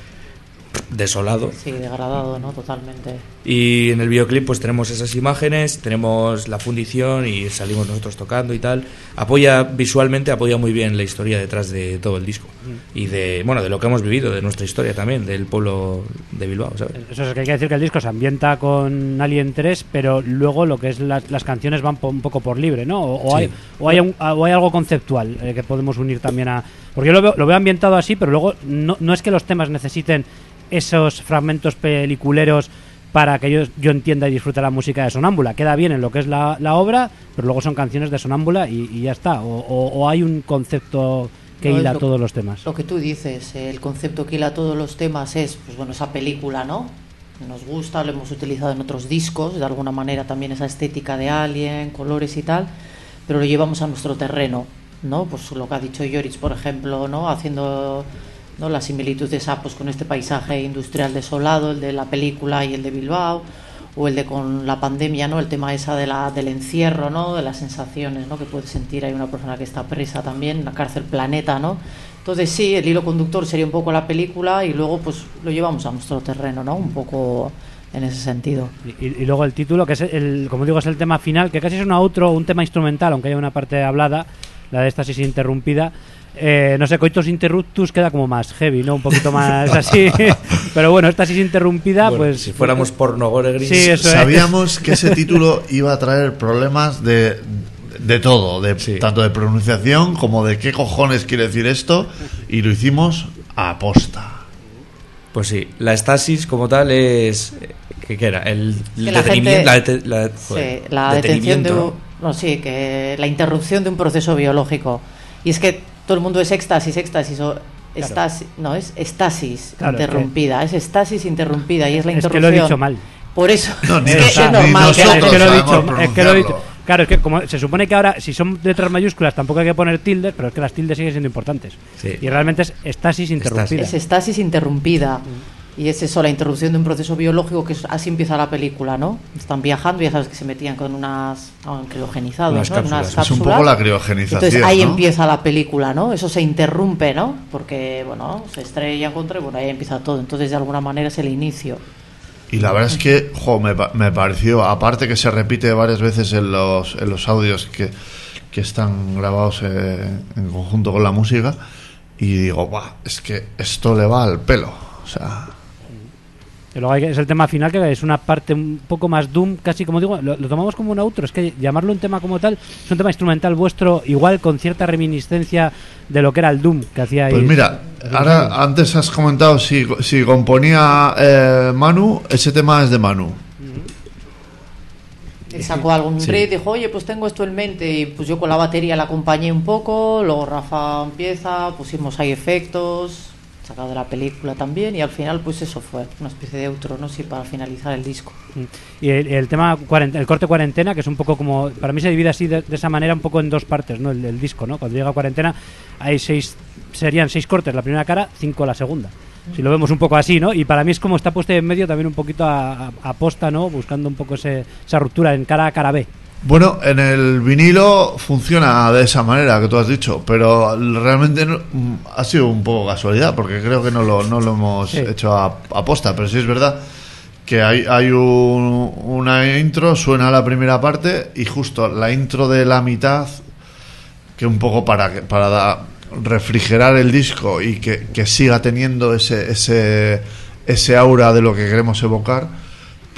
desolado. Sí, degradado, ¿no? Totalmente. Y en el videoclip pues tenemos esas imágenes, tenemos la fundición y salimos nosotros tocando y tal. Apoya visualmente, apoya muy bien la historia detrás de todo el disco. Y de, bueno, de lo que hemos vivido, de nuestra historia también, del pueblo de Bilbao, ¿sabes? Eso es que hay que decir que el disco se ambienta con Alien 3, pero luego lo que es las, las canciones van po- un poco por libre, ¿no? O, o Sí. hay, o, hay un- o hay algo conceptual eh, que podemos unir también a... Porque yo lo veo, lo veo ambientado así, pero luego no, no es que los temas necesiten esos fragmentos peliculeros para que yo, yo entienda y disfrute la música de Sonámbula. Queda bien en lo que es la, la obra, pero luego son canciones de Sonámbula y, y ya está. O, o- o hay un concepto que hila todos los temas. Lo que tú dices, el concepto que hila todos los temas es, pues bueno, esa película, ¿no? Nos gusta, lo hemos utilizado en otros discos, de alguna manera también esa estética de Alien, colores y tal, pero lo llevamos a nuestro terreno, ¿no? Pues lo que ha dicho Lloris, por ejemplo, ¿no? Haciendo ¿no? la similitud de esa, pues con este paisaje industrial desolado, el de la película y el de Bilbao, o el de con la pandemia, ¿no? El tema esa de la, del encierro, ¿no? De las sensaciones, ¿no? Que puede sentir hay una persona que está presa también, la cárcel planeta, ¿no? Entonces sí, el hilo conductor sería un poco la película y luego pues lo llevamos a nuestro terreno, ¿no? Un poco en ese sentido. Y, y luego el título, que es el, como digo, es el tema final, que casi es un outro, un tema instrumental, aunque haya una parte hablada, la de estasis interrumpida. Eh, no sé, Coitus Interruptus queda como más heavy, ¿no? Un poquito más así. [LAUGHS] Pero bueno, estasis interrumpida, Bueno, pues. si fuéramos porno gore gris, Sí, eso es. Sabíamos que ese [LAUGHS] título iba a traer problemas de, de todo, de, Sí. tanto de pronunciación como de qué cojones quiere decir esto, y lo hicimos a posta. Pues sí, la estasis como tal es... ¿Qué, qué era? El, el Que la detenimiento... gente- la, dete- la- Sí, la detención de detenimiento, no, sí, que la interrupción de un proceso biológico. Y es que todo el mundo es éxtasis, éxtasis o estasis, no, es estasis Claro, es que- interrumpida, es estasis interrumpida y es la Es que interrupción. lo he dicho mal. Por eso, No, es, que es normal que Es que- nosotros es que lo he dicho, es que lo he dicho. Claro, es que como se supone que ahora, si son letras mayúsculas, tampoco hay que poner tildes, pero es que las tildes siguen siendo importantes. Sí. Y realmente es estasis interrumpida. es estasis interrumpida. Y es eso, la interrupción de un proceso biológico, que así empieza la película, ¿no? Están viajando, ya sabes que se metían con unas estaban criogenizados, Unas ¿no? En cápsulas. unas Es un poco la criogenización, Entonces ahí ¿no? empieza la película, ¿no? Eso se interrumpe, ¿no? Porque, bueno, se estrella contra y bueno, ahí empieza todo. Entonces, de alguna manera es el inicio. Y la verdad es que, jo, me, me pareció, aparte que se repite varias veces en los, en los audios que, que están grabados eh, en conjunto con la música, y digo, Buah, es que esto le va al pelo. O sea, Y luego hay que- es el tema final, que es una parte un poco más doom, casi como digo, lo, lo tomamos como un outro. Es que llamarlo un tema como tal es un tema instrumental vuestro, igual con cierta reminiscencia de lo que era el doom que hacíais. pues mira, ahora antes has comentado si, si componía eh, Manu, ese tema es de Manu. Él sacó algún Sí. dijo, oye, pues tengo esto en mente. Y pues yo con la batería la acompañé un poco. Luego Rafa empieza, pusimos ahí efectos, sacado la película también. Y al final, pues eso fue una especie de outro, ¿no? Para finalizar el disco. Y el, el tema, el corte cuarentena, que es un poco como, para mí se divide así de, esa manera, un poco en dos partes, ¿no? El, disco, ¿no? Cuando llega cuarentena hay seis, serían seis cortes la primera cara, cinco la segunda. Si lo vemos un poco así, ¿no? Y para mí es como está puesto en medio también un poquito a, a- a posta, ¿no? Buscando un poco ese- esa ruptura en cara a cara B. Bueno, en el vinilo funciona de esa manera que tú has dicho, pero realmente no- mm, ha sido un poco casualidad, porque creo que no lo, no lo hemos Sí. hecho a, a posta, pero sí es verdad que hay, hay un- una intro, suena la primera parte y justo la intro de la mitad, que un poco para, para da- refrigerar el disco y que, que siga teniendo ese, ese, ese aura de lo que queremos evocar,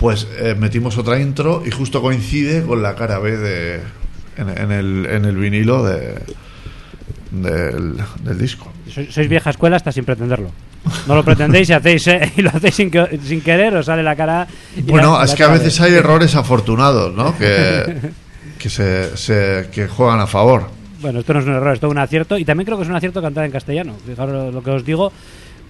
pues eh, metimos otra intro y justo coincide con la cara B de, en, en el, en el vinilo de, del, del disco. Sois, vieja escuela hasta sin pretenderlo. No lo pretendéis y, hacéis, eh, [LAUGHS] y lo hacéis sin, que- sin querer, os sale la cara. Bueno, la- es la que a veces de- hay [LAUGHS] errores afortunados, ¿no? Que, [LAUGHS] que, se, se- que juegan a favor. Bueno, esto no es un error, esto es un acierto. Y también creo que es un acierto cantar en castellano. Fijaros lo que os digo.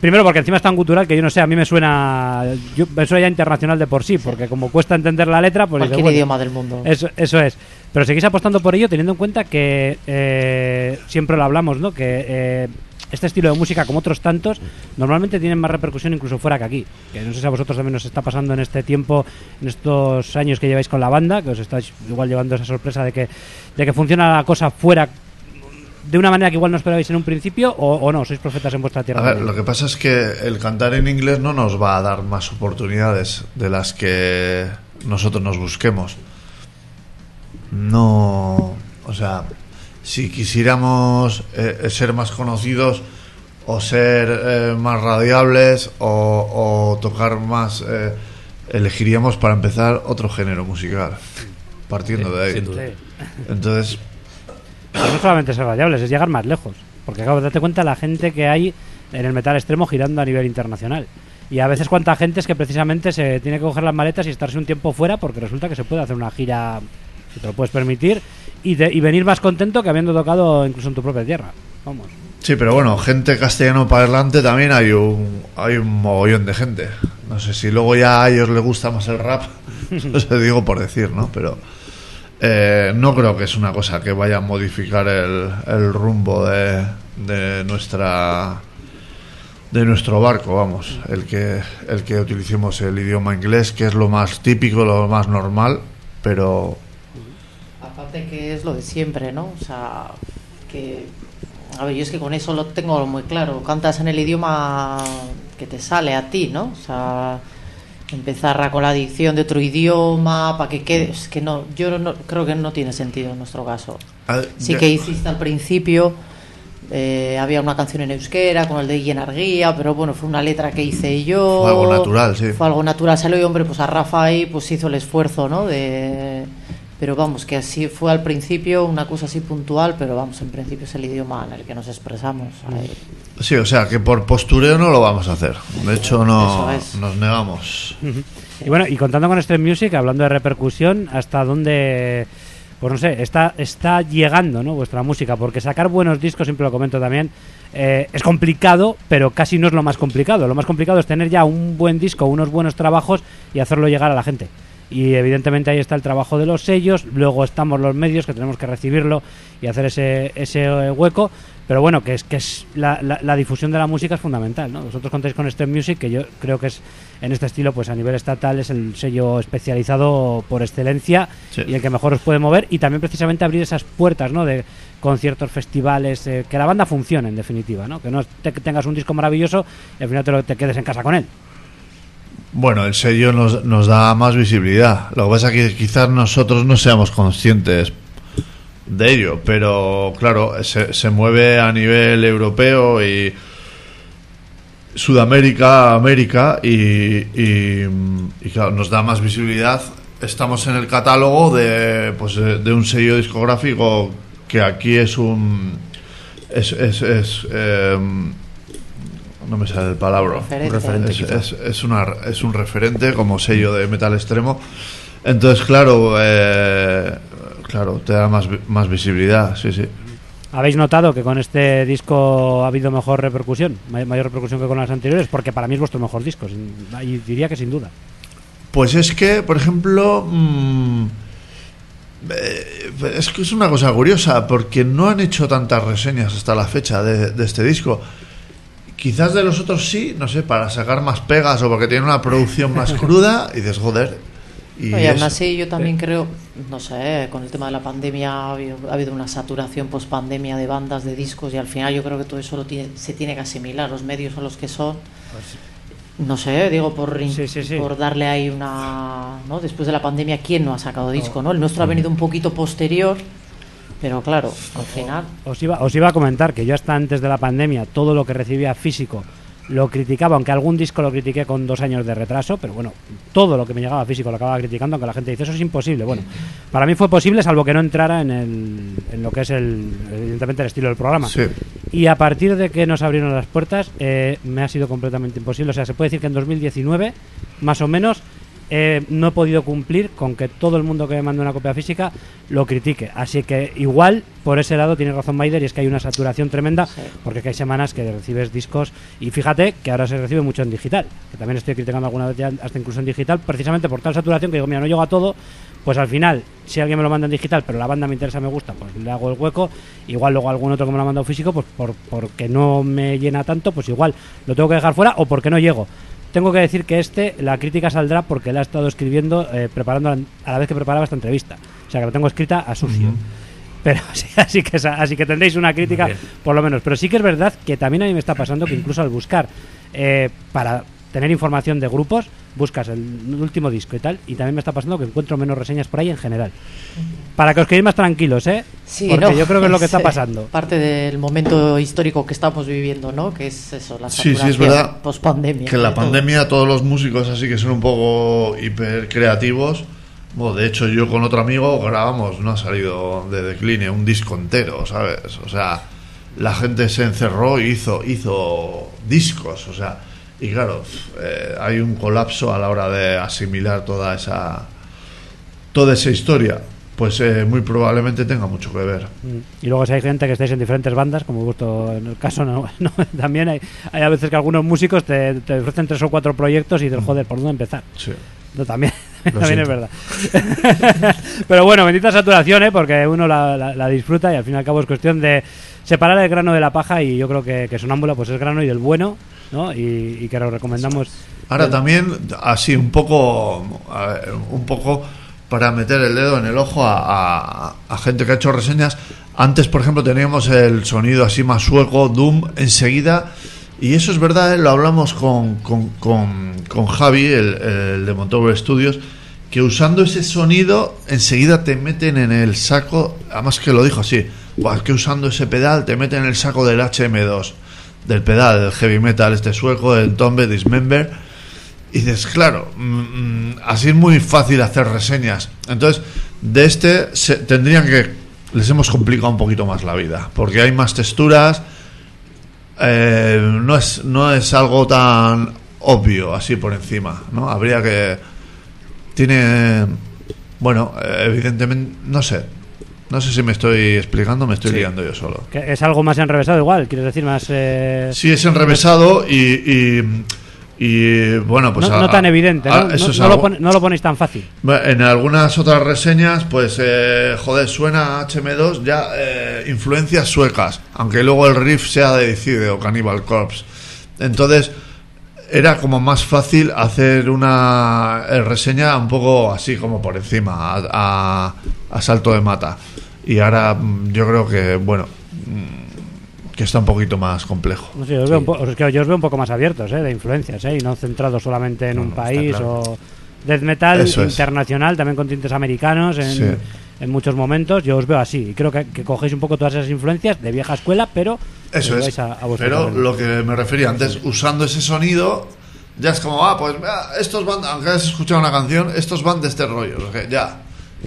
Primero, porque encima es tan cultural que yo no sé, a mí me suena. Yo, me suena ya internacional de por sí, porque como cuesta entender la letra, pues. Cualquier bueno, idioma del mundo. Eso, eso es. Pero seguís apostando por ello teniendo en cuenta que eh, siempre lo hablamos, ¿no? Que eh, este estilo de música, como otros tantos, normalmente tienen más repercusión incluso fuera que aquí. Que no sé si a vosotros también os está pasando en este tiempo, en estos años que lleváis con la banda, que os estáis igual llevando esa sorpresa de que, de que funciona la cosa fuera de una manera que igual no esperabais en un principio, o, o no, sois profetas en vuestra tierra. A ver, lo que pasa es que el cantar en inglés no nos va a dar más oportunidades de las que nosotros nos busquemos. No, o sea, si quisiéramos eh, ser más conocidos o ser eh, más radiables o, o tocar más, eh, elegiríamos para empezar otro género musical, partiendo Sí, de ahí. sin duda. Sí. Entonces, No solamente ser radiables, es llegar más lejos. Porque acabo de darte cuenta la gente que hay en el metal extremo girando a nivel internacional. Y a veces cuánta gente es que precisamente se tiene que coger las maletas y estarse un tiempo fuera porque resulta que se puede hacer una gira, si te lo puedes permitir, y, y venir más contento que habiendo tocado incluso en tu propia tierra. Vamos. Sí, pero bueno, gente castellano parlante también hay un, hay un mogollón de gente. No sé si luego ya a ellos les gusta más el rap, [LAUGHS] no sé, digo por decir, ¿no? Pero eh, no creo que es una cosa que vaya a modificar el, el rumbo de, de nuestra de nuestro barco, vamos, el que el que utilicemos el idioma inglés, que es lo más típico, lo más normal, pero Aparte que es lo de siempre, ¿no? O sea, que... A ver, yo es que con eso lo tengo muy claro. Cantas en el idioma que te sale a ti, ¿no? O sea, empezar a con la adicción de otro idioma para que quede... Es que no, yo no, creo que no tiene sentido en nuestro caso. ah, Sí ya- que hiciste al principio, eh, había una canción en euskera con el de Guía, pero bueno, fue una letra que hice yo. Fue algo natural, sí. Fue algo natural, salió y hombre, pues a Rafa ahí pues hizo el esfuerzo, ¿no? De... Pero vamos, que así fue al principio una cosa así puntual, pero vamos, en principio es el idioma en el que nos expresamos. ahí. Sí, o sea, que por postureo no lo vamos a hacer. De hecho, no es. nos negamos. Y bueno, y contando con Stream Music, hablando de repercusión, ¿hasta dónde, pues no sé, está, está llegando ¿no? vuestra música? Porque sacar buenos discos, siempre lo comento también, eh, es complicado, pero casi no es lo más complicado. Lo más complicado es tener ya un buen disco, unos buenos trabajos y hacerlo llegar a la gente. Y evidentemente ahí está el trabajo de los sellos, luego estamos los medios que tenemos que recibirlo y hacer ese, ese eh, hueco. Pero bueno, que es que es la, la- la difusión de la música es fundamental, ¿no? Vosotros contáis con Step Music, que yo creo que es en este estilo, pues a nivel estatal es el sello especializado por excelencia Sí. y el que mejor os puede mover y también precisamente abrir esas puertas, ¿no? De conciertos, festivales, eh, que la banda funcione en definitiva, ¿no? Que no te- que tengas un disco maravilloso y al final te, lo- te quedes en casa con él. Bueno, el sello nos, nos da más visibilidad. Lo que pasa es que quizás nosotros no seamos conscientes de ello, pero claro, se, mueve a nivel europeo y Sudamérica, América y, y, claro, nos da más visibilidad. Estamos en el catálogo de, pues, de de un sello discográfico que aquí es un... Es, es, es, em, no me sale el palabra. Referente. referente, Es, es- es una, es un referente como sello de metal extremo. Entonces, claro, eh, claro, te da más, más visibilidad, sí, sí. ¿Habéis notado que con este disco ha habido mejor repercusión? May- Mayor repercusión que con las anteriores, porque para mí es vuestro mejor disco, sin- y diría que sin duda. Pues es que, por ejemplo, mm, eh, es que es una cosa curiosa, porque no han hecho tantas reseñas hasta la fecha de, de este disco. Quizás de los otros sí, no sé, para sacar más pegas o porque tienen una producción más [LAUGHS] cruda y dices, joder. Y Y aún es- así yo también creo, no sé, con el tema de la pandemia ha habido, ha habido una saturación post pandemia de bandas, de discos y al final yo creo que todo eso lo tiene, se tiene que asimilar, los medios son los que son. No sé, digo, por, Sí, sí, sí. por darle ahí una... ¿no? Después de la pandemia, ¿quién no ha sacado disco? ¿no? El nuestro ha venido un poquito posterior, pero claro, al final... Os iba, os iba a comentar que yo hasta antes de la pandemia todo lo que recibía físico lo criticaba, aunque algún disco lo critiqué con dos años de retraso, pero bueno, todo lo que me llegaba físico lo acababa criticando, aunque la gente dice eso es imposible. Bueno, para mí fue posible, salvo que no entrara en, el, en lo que es el, evidentemente el estilo del programa. Sí. Y a partir de que nos abrieron las puertas, eh, me ha sido completamente imposible. O sea, se puede decir que en 2019, más o menos, eh, no he podido cumplir con que todo el mundo que me mande una copia física lo critique. Así que igual, por ese lado, tiene razón Maider y es que hay una saturación tremenda, porque hay semanas que recibes discos y fíjate que ahora se recibe mucho en digital, que también estoy criticando alguna vez ya hasta incluso en digital, precisamente por tal saturación que digo, mira, no llego a todo, pues al final, si alguien me lo manda en digital, pero la banda me interesa, me gusta, pues le hago el hueco. Igual luego algún otro que me lo ha mandado físico, pues por, porque no me llena tanto, pues igual lo tengo que dejar fuera o porque no llego. Tengo que decir que este, la crítica saldrá porque la he estado escribiendo, eh, preparando a la vez que preparaba esta entrevista. O sea que la tengo escrita a sucio. Pero [LAUGHS] sí, así que así que tendréis una crítica por lo menos. Pero sí que es verdad que también a mí me está pasando que incluso al buscar eh, para tener información de grupos, buscas el último disco y tal, y también me está pasando que encuentro menos reseñas por ahí en general. Para que os quedéis más tranquilos, ¿eh? Sí, Porque no, yo creo que es lo que [LAUGHS] está pasando. Parte del momento histórico que estamos viviendo, ¿no? Que es eso, la Sí, sí, es verdad pospandemia. Que en la todo. pandemia todos los músicos así que son un poco hiper creativos. Bueno, de hecho, yo con otro amigo grabamos, no ha salido de decline, un disco entero, ¿sabes? O sea, la gente se encerró y hizo, hizo discos, o sea, y claro, eh, hay un colapso a la hora de asimilar toda esa, toda esa historia. Pues eh, muy probablemente tenga mucho que ver. Y luego si hay gente que estáis en diferentes bandas, como vuestro en el caso, no, [LAUGHS] no, también hay, hay a veces que algunos músicos te, te ofrecen tres o cuatro proyectos y dices, joder, ¿por dónde empezar? Sí. No, también, [LAUGHS] también es verdad. [LAUGHS] Pero bueno, bendita saturación, ¿eh? porque uno la, la- la disfruta y al fin y al cabo es cuestión de separar el grano de la paja y yo creo que, que Sonámbula pues es grano y del bueno, ¿no? Y, y que lo recomendamos. Ahora también, así un poco, ver, un poco para meter el dedo en el ojo a, a- a gente que ha hecho reseñas. Antes, por ejemplo, teníamos el sonido así más sueco, Doom, enseguida. Y eso es verdad, ¿eh? lo hablamos con, con, con- con Javi, el, el de Montover Studios, que usando ese sonido enseguida te meten en el saco, además que lo dijo así, "Buah, es que usando ese pedal te meten en el saco del HM2, del pedal, del heavy metal este sueco, del Tombe Dismember. Y dices, claro, mm, mm, así es muy fácil hacer reseñas. Entonces, de este se- tendrían que. Les hemos complicado un poquito más la vida. Porque hay más texturas. eh, no, es, no es algo tan obvio así por encima. ¿no? Habría que. Tiene. Bueno, eh, evidentemente. No sé. No sé si me estoy explicando, me estoy Sí. liando yo solo. Que es algo más enrevesado igual, quieres decir más... eh, Sí, es enrevesado y, y, y, bueno, pues no, a- no tan evidente, ¿no? a- No, eso es no lo algo- pone- no lo ponéis tan fácil. En algunas otras reseñas, pues, eh, joder, suena HM2 ya eh, influencias suecas, aunque luego el riff sea de Decide o Cannibal Corpse. Entonces, era como más fácil hacer una eh, reseña un poco así como por encima, a, a- a salto de mata. Y ahora mm, yo creo que, bueno, mm, que está un poquito más complejo. No sé, yo os, po- que yo os veo un poco más abiertos, ¿eh? De influencias, ¿eh? Y no centrados solamente en No, un no, país claro. o... Death metal Eso es. internacional, también con tintes americanos en, Sí. en muchos momentos. Yo os veo así. Y creo que, que cogéis un poco todas esas influencias de vieja escuela, pero Eso es. a- a Pero lo que me refería antes, usando ese sonido, ya es como, ah, pues estos van, aunque hayas escuchado una canción, estos van de este rollo. o sea, ya.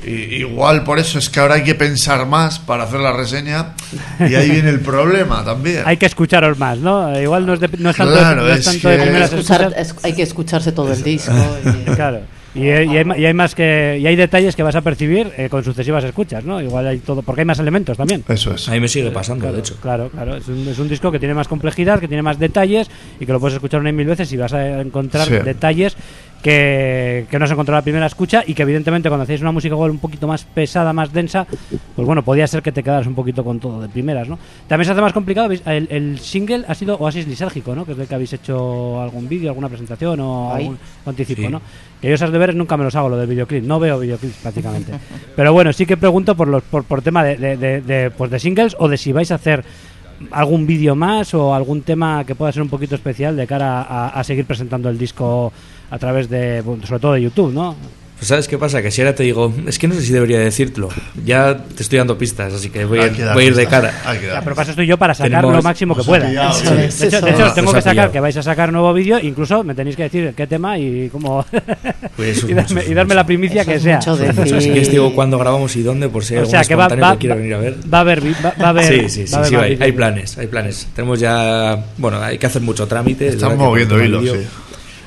Y, igual por eso es que ahora hay que pensar más para hacer la reseña y ahí viene el problema también. Hay que escucharos más, ¿no? Igual no es, de- no es tanto, Claro, no es es tanto de que- primeras Escuchar- escuchas. es- hay que escucharse todo el disco. y- [LAUGHS] Claro. Y, hay- y hay, y hay más que y hay detalles que vas a percibir eh, con sucesivas escuchas, ¿no? Igual hay todo porque hay más elementos también. Eso es. A mí me sigue pasando, Claro, de hecho. Claro, claro. Es un, es un disco que tiene más complejidad, que tiene más detalles y que lo puedes escuchar una y mil veces y vas a encontrar Sí. detalles que, que no has encontrado a la primera escucha y que evidentemente cuando hacéis una música igual un poquito más pesada, más densa, pues bueno, podía ser que te quedaras un poquito con todo de primeras, ¿no? También se hace más complicado, ¿veis? el, el single ha sido Oasis Lisérgico, ¿no? Que es del que habéis hecho algún vídeo, alguna presentación o Ahí. algún anticipo, Sí. ¿no? Que yo esas deberes nunca me los hago, lo del videoclip, no veo videoclips prácticamente. [LAUGHS] Pero bueno, sí que pregunto por los por, por tema de, de, de- de, pues de singles o de si vais a hacer algún vídeo más o algún tema que pueda ser un poquito especial de cara a, a seguir presentando el disco a través de, sobre todo de YouTube, ¿no? Pues ¿sabes qué pasa? Que si ahora te digo, es que no sé si debería decírtelo. Ya te estoy dando pistas, así que voy, a, dar voy a ir de cara. Ya, pero para eso estoy yo para sacar Tenemos- lo máximo que pueda. pillado, Sí. De hecho, de hecho, tengo que sacar pillado. que vais a sacar nuevo vídeo, incluso me tenéis que decir qué tema y cómo Pues eso [LAUGHS] y, darme, mucho, y darme la primicia Eso que sea. si quieres te digo cuándo grabamos y dónde, por si hay O algún sea que va, va, que quiera venir a ver. va a haber, va, va a haber, Sí, sí, sí, va a haber sí, hay, hay planes, hay planes. Tenemos ya, bueno, hay que hacer mucho trámite. es Están verdad que moviendo hilos, sí.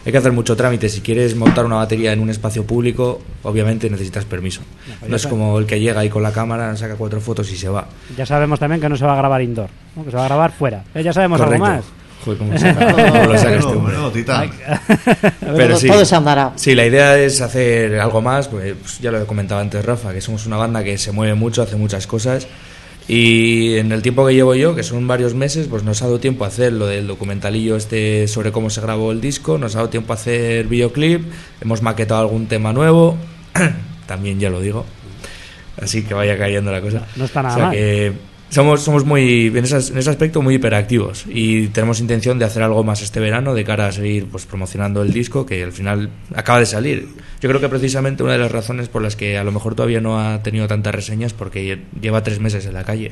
Hay que hacer mucho trámite. Si quieres montar una batería en un espacio público, obviamente necesitas permiso. pues No es como el que llega ahí con la cámara, saca cuatro fotos y se va. Ya sabemos también que no se va a grabar indoor, ¿no? que se va a grabar fuera. Eh, ya sabemos Correcto. algo más. Joder, ¿cómo, [LAUGHS] lo saca este titán. [LAUGHS] Pero sí. Sí, la idea es hacer algo más, pues, pues ya lo comentaba antes Rafa, que somos una banda que se mueve mucho, hace muchas cosas. Y en el tiempo que llevo yo, que son varios meses, pues nos ha dado tiempo a hacer lo del documentalillo este sobre cómo se grabó el disco, nos ha dado tiempo a hacer videoclip, hemos maquetado algún tema nuevo, [CLEARS THROAT] también ya lo digo, así que vaya cayendo la cosa. No está nada O sea mal. que somos, somos muy, en, esas- en ese aspecto muy hiperactivos y tenemos intención de hacer algo más este verano de cara a seguir pues, promocionando el disco que al final acaba de salir. Yo creo que precisamente una de las razones por las que a lo mejor todavía no ha tenido tantas reseñas porque lleva tres meses en la calle.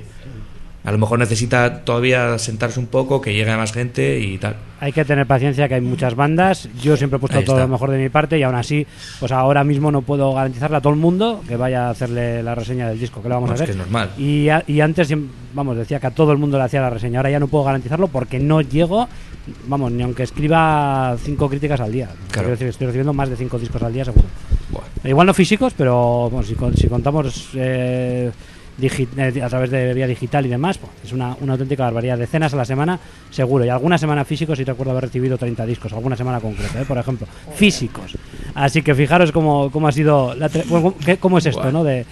A lo mejor necesita todavía sentarse un poco, que llegue más gente y tal. Hay que tener paciencia, que hay muchas bandas. Yo siempre he puesto todo lo mejor de mi parte y aún así, pues ahora mismo no puedo garantizarle a todo el mundo que vaya a hacerle la reseña del disco, que lo vamos No, a es que es normal. Y, a- y antes, vamos, decía que a todo el mundo le hacía la reseña. Ahora ya no puedo garantizarlo porque no llego, vamos, ni aunque escriba cinco críticas al día. Claro. Decir, estoy recibiendo más de cinco discos al día, seguro. Igual no físicos, pero bueno, si, con- si contamos eh, a través de vía digital y demás, pues, es una, una auténtica barbaridad. Decenas a la semana, seguro. Y alguna semana físicos, si recuerdo haber recibido 30 discos, alguna semana concreta, ¿eh? por ejemplo. Físicos. Así que fijaros cómo, cómo ha sido, la cómo es esto. ¿no? De,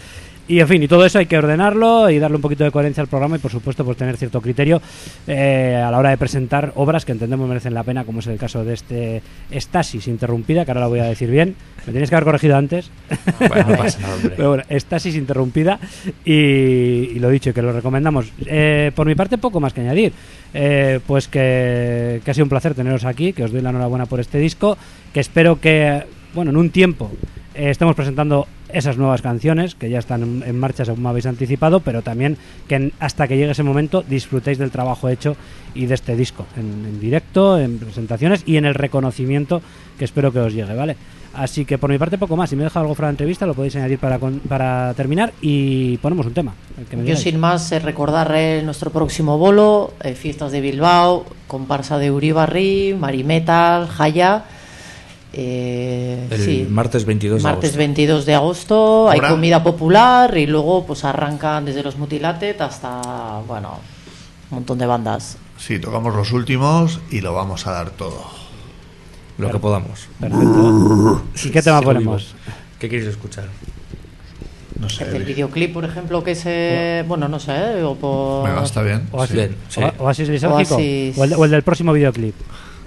y en fin, y todo eso hay que ordenarlo y darle un poquito de coherencia al programa y por supuesto pues tener cierto criterio eh, a la hora de presentar obras que entendemos merecen la pena, como es el caso de este Estasis interrumpida, que ahora lo voy a decir bien. Me tenéis que haber corregido antes. Bueno, no pasa nada, hombre. [LAUGHS] Pero bueno, estasis interrumpida y, y lo dicho, que lo recomendamos. Eh, por mi parte, poco más que añadir. Eh, pues que, que ha sido un placer teneros aquí, que os doy la enhorabuena por este disco, que espero que, bueno, en un tiempo eh, estemos presentando esas nuevas canciones que ya están en, marcha según me habéis anticipado, pero también que hasta que llegue ese momento disfrutéis del trabajo hecho y de este disco, en, en directo, en presentaciones y en el reconocimiento que espero que os llegue, ¿vale? Así que por mi parte poco más. Si me he dejado algo fuera de la entrevista lo podéis añadir para, con- para terminar y ponemos un tema. el que me Yo sin más eh, recordar eh, nuestro próximo bolo, eh, Fiestas de Bilbao, comparsa de Uribarri, Marimetal, Jaya. Eh, El sí. martes 22 de Martes agosto. 22 de agosto hay comida popular y luego pues arrancan desde los Mutilatet hasta, bueno, un montón de bandas. Sí, tocamos los últimos y lo vamos a dar todo. Lo que podamos. Perfecto. [LAUGHS] ¿Y qué tema Sigo ponemos? vivo. ¿Qué queréis escuchar? No sé. El videoclip, por ejemplo, que se... Bueno, no sé, o por... Venga, está bien. Oasis, sí. Oasis. Oasis. O, el, o el del próximo videoclip.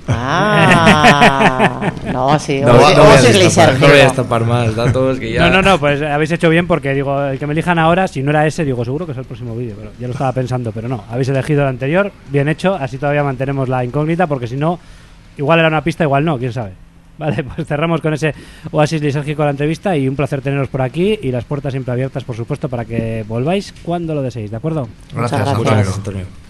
Ah, no, sí, No, no voy destapar, no voy a lisérgico. destapar más datos que ya... No, no, no, pues habéis hecho bien porque digo, el que me elijan ahora, si no era ese, digo, seguro que es el próximo vídeo. Pero ya lo estaba pensando, pero no. Habéis elegido el anterior, bien hecho, así todavía mantenemos la incógnita porque si no, igual era una pista, igual no, quién sabe. [LAUGHS] Vale, pues cerramos con ese oasis lisérgico la entrevista y un placer teneros por aquí y las puertas siempre abiertas, por supuesto, para que volváis cuando lo deseéis, ¿de acuerdo? Gracias, gracias. Muchas gracias, Antonio.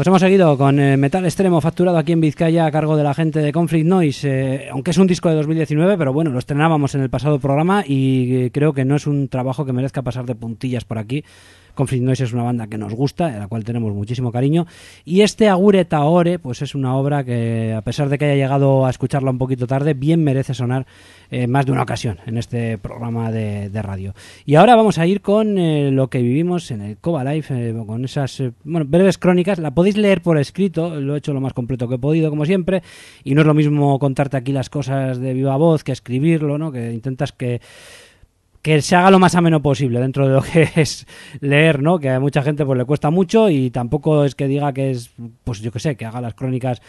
Pues hemos seguido con eh, Metal Extremo facturado aquí en Vizcaya a cargo de la gente de Conflict Noise, eh, aunque es un disco de 2019, pero bueno, lo estrenábamos en el pasado programa y eh, creo que no es un trabajo que merezca pasar de puntillas por aquí. Conflict Noise es una banda que nos gusta, a la cual tenemos muchísimo cariño. Y este Agure Taore, pues es una obra que, a pesar de que haya llegado a escucharla un poquito tarde, bien merece sonar eh, más de una ocasión en este programa de, radio. Y ahora vamos a ir con eh, lo que vivimos en el Coba Life, eh, con esas bueno, breves crónicas. La podéis leer por escrito, lo he hecho lo más completo que he podido, como siempre. Y no es lo mismo contarte aquí las cosas de viva voz que escribirlo, ¿no? Que intentas que que se haga lo más ameno posible dentro de lo que [LAUGHS] es leer, ¿no? Que a mucha gente pues le cuesta mucho y tampoco es que diga que es, pues yo que sé, que haga las crónicas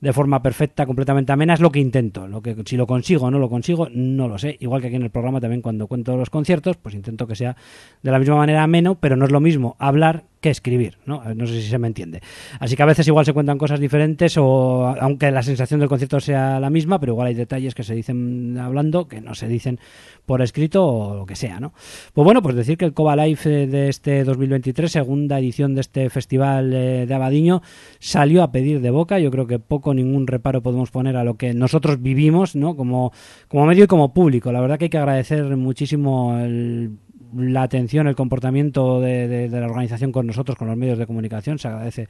de forma perfecta, completamente amena, es lo que intento. Lo que, si lo consigo o no lo consigo, no lo sé. Igual que aquí en el programa también cuando cuento los conciertos, pues intento que sea de la misma manera ameno, pero no es lo mismo hablar que escribir, ¿no? No sé si se me entiende. Así que a veces igual se cuentan cosas diferentes o aunque la sensación del concierto sea la misma, pero igual hay detalles que se dicen hablando que no se dicen por escrito o lo que sea, ¿no? Pues bueno, pues decir que el Coba Life de este 2023, segunda edición de este festival eh, de Abadiño, salió a pedir de boca. Yo creo que poco ningún reparo podemos poner a lo que nosotros vivimos, ¿no? Como, como medio y como público. La verdad que hay que agradecer muchísimo el la atención, el comportamiento de, la organización con nosotros, con los medios de comunicación, se agradece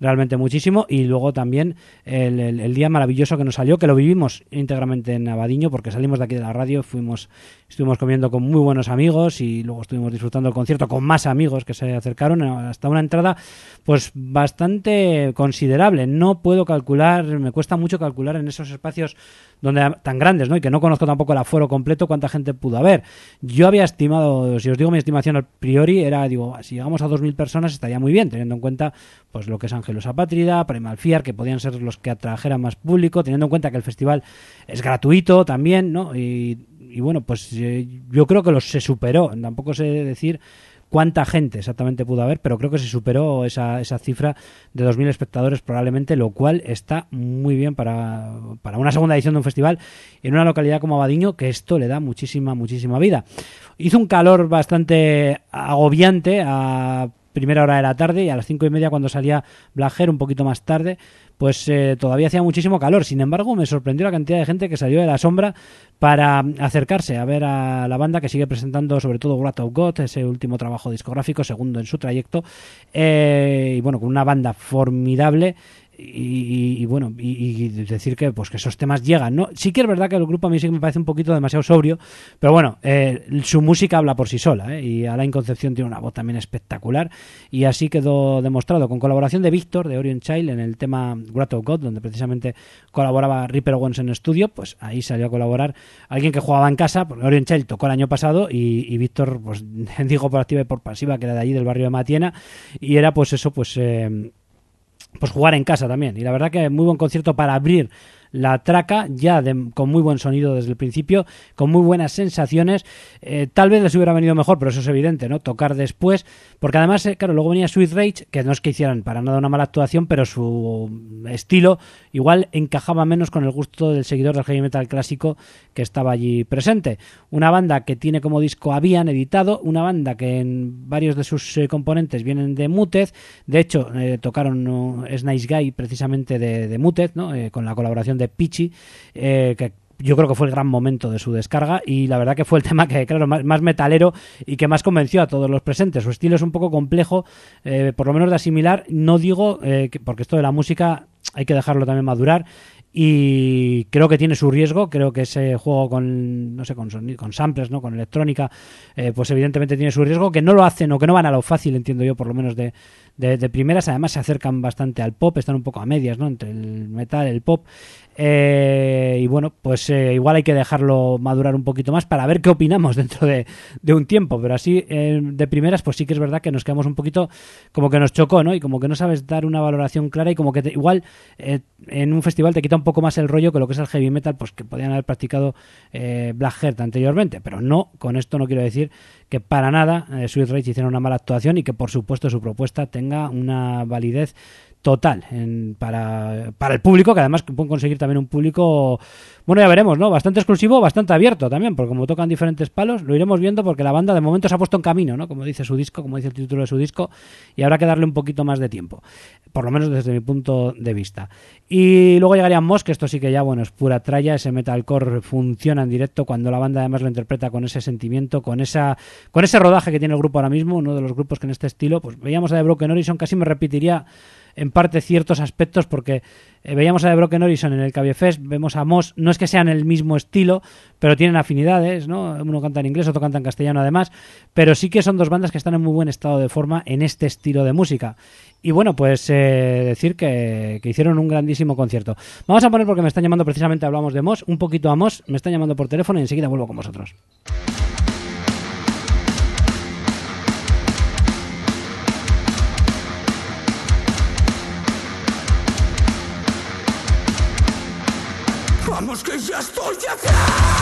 realmente muchísimo y luego también el, día maravilloso que nos salió que lo vivimos íntegramente en Abadiño porque salimos de aquí de la radio fuimos estuvimos comiendo con muy buenos amigos y luego estuvimos disfrutando el concierto con más amigos que se acercaron hasta una entrada pues bastante considerable no puedo calcular me cuesta mucho calcular en esos espacios donde tan grandes, ¿no? Y que no conozco tampoco el aforo completo, cuánta gente pudo haber. Yo había estimado, si os digo mi estimación al priori, era, digo, si llegamos a 2.000 personas estaría muy bien, teniendo en cuenta pues lo que es Ángelos Apátrida, Fiar, que podían ser los que atrajeran más público, teniendo en cuenta que el festival es gratuito también, ¿no? Y, bueno, pues eh, yo creo que los se superó, tampoco sé decir cuánta gente exactamente pudo haber, pero creo que se superó esa, esa cifra de 2.000 espectadores probablemente, lo cual está muy bien para, para una segunda edición de un festival en una localidad como Abadiño, que esto le da muchísima, muchísima vida. Hizo un calor bastante agobiante a primera hora de la tarde y a las cinco y media cuando salía Blager un poquito más tarde pues eh, todavía hacía muchísimo calor. Sin embargo, me sorprendió la cantidad de gente que salió de la sombra para acercarse a ver a la banda que sigue presentando sobre todo Wrath of God, ese último trabajo discográfico, segundo en su trayecto, eh, y bueno, con una banda formidable y, bueno, y, decir que pues que esos temas llegan, ¿no? Sí que es verdad que el grupo a mí sí que me parece un poquito demasiado sobrio, pero bueno, eh, su música habla por sí sola, ¿eh? y Alain Concepción tiene una voz también espectacular, y así quedó demostrado, con colaboración de Víctor, de Orion Child, en el tema Wrath of God, donde precisamente colaboraba Ripper Owens en estudio, pues ahí salió a colaborar alguien que jugaba en casa, porque Orion Child tocó el año pasado, y, Víctor, pues [LAUGHS] dijo por activa y por pasiva, que era de allí, del barrio de Matiena, y era pues eso, pues... Eh, pues jugar en casa también. Y la verdad que muy buen concierto para abrir la traca ya con muy buen sonido desde el principio, con muy buenas sensaciones. Eh, tal vez les hubiera venido mejor, pero eso es evidente, ¿no? Tocar después, porque además, eh, claro, luego venía Sweet Rage, que no es que hicieran para nada una mala actuación, pero su estilo igual encajaba menos con el gusto del seguidor del heavy metal clásico que estaba allí presente. Una banda que tiene como disco Habían editado, una banda que en varios de sus eh, componentes vienen de Mutez, de hecho tocaron Es Nice Guy precisamente de, de Mutez, ¿no? con la colaboración de Pichi, eh, que yo creo que fue el gran momento de su descarga y la verdad que fue el [LAUGHS] tema que, claro, más, metalero y que más convenció a todos los presentes. Su estilo es un poco complejo, eh, por lo menos de asimilar. No digo, eh, porque esto de la música hay que dejarlo también madurar y creo que tiene su riesgo. Creo que ese juego con, no sé, con, con samples, ¿no? con electrónica, pues evidentemente tiene su riesgo. Que no lo hacen o que no van a lo fácil, entiendo yo, por lo menos de, de, primeras. Además se acercan bastante al pop, están un poco a medias, ¿no? Entre el metal, el pop. Eh, y bueno, pues eh, igual hay que dejarlo madurar un poquito más para ver qué opinamos [LAUGHS] dentro de, un tiempo. Pero así, eh, de primeras, pues sí que es verdad que nos quedamos un poquito como que nos chocó, ¿no? Y como que no sabes dar una valoración clara y como que igual en un festival te quita un poco más el rollo que lo que es el heavy metal, pues que podían haber practicado Black Heart anteriormente. Pero no, con esto no quiero decir que para nada Sweet Rage hiciera una mala actuación y que por supuesto su propuesta tenga una validez total en- para, para el público, que además pueden conseguir también un público, bueno, ya veremos, ¿no? Bastante exclusivo, bastante abierto también, porque como tocan diferentes palos, lo iremos viendo porque la banda de momento se ha puesto en camino, ¿no? Como dice su disco, como dice el título de su disco, y habrá que darle un poquito más de tiempo, por lo menos desde mi punto de vista. Y luego llegaría Moss, que esto sí que ya, bueno, es pura tralla, ese metalcore funciona en directo cuando la banda además lo interpreta con ese sentimiento, con esa con ese rodaje que tiene el grupo ahora mismo, uno de los grupos que en este estilo, pues veíamos a The Broken Horizon, casi me repetiría en parte ciertos aspectos porque eh, veíamos a The Broken Horizon en el Cabiefest, vemos a Moss, no es que sean el mismo estilo, pero tienen afinidades, ¿no? Uno canta en inglés, otro canta en castellano además, pero sí que son dos bandas que están en muy buen estado de forma en este estilo de música. Y bueno, pues eh, decir que, que hicieron un grandísimo concierto. Vamos a poner porque me están llamando precisamente, hablamos de Moss, un poquito a Moss, me están llamando por teléfono y enseguida vuelvo con vosotros. Vamos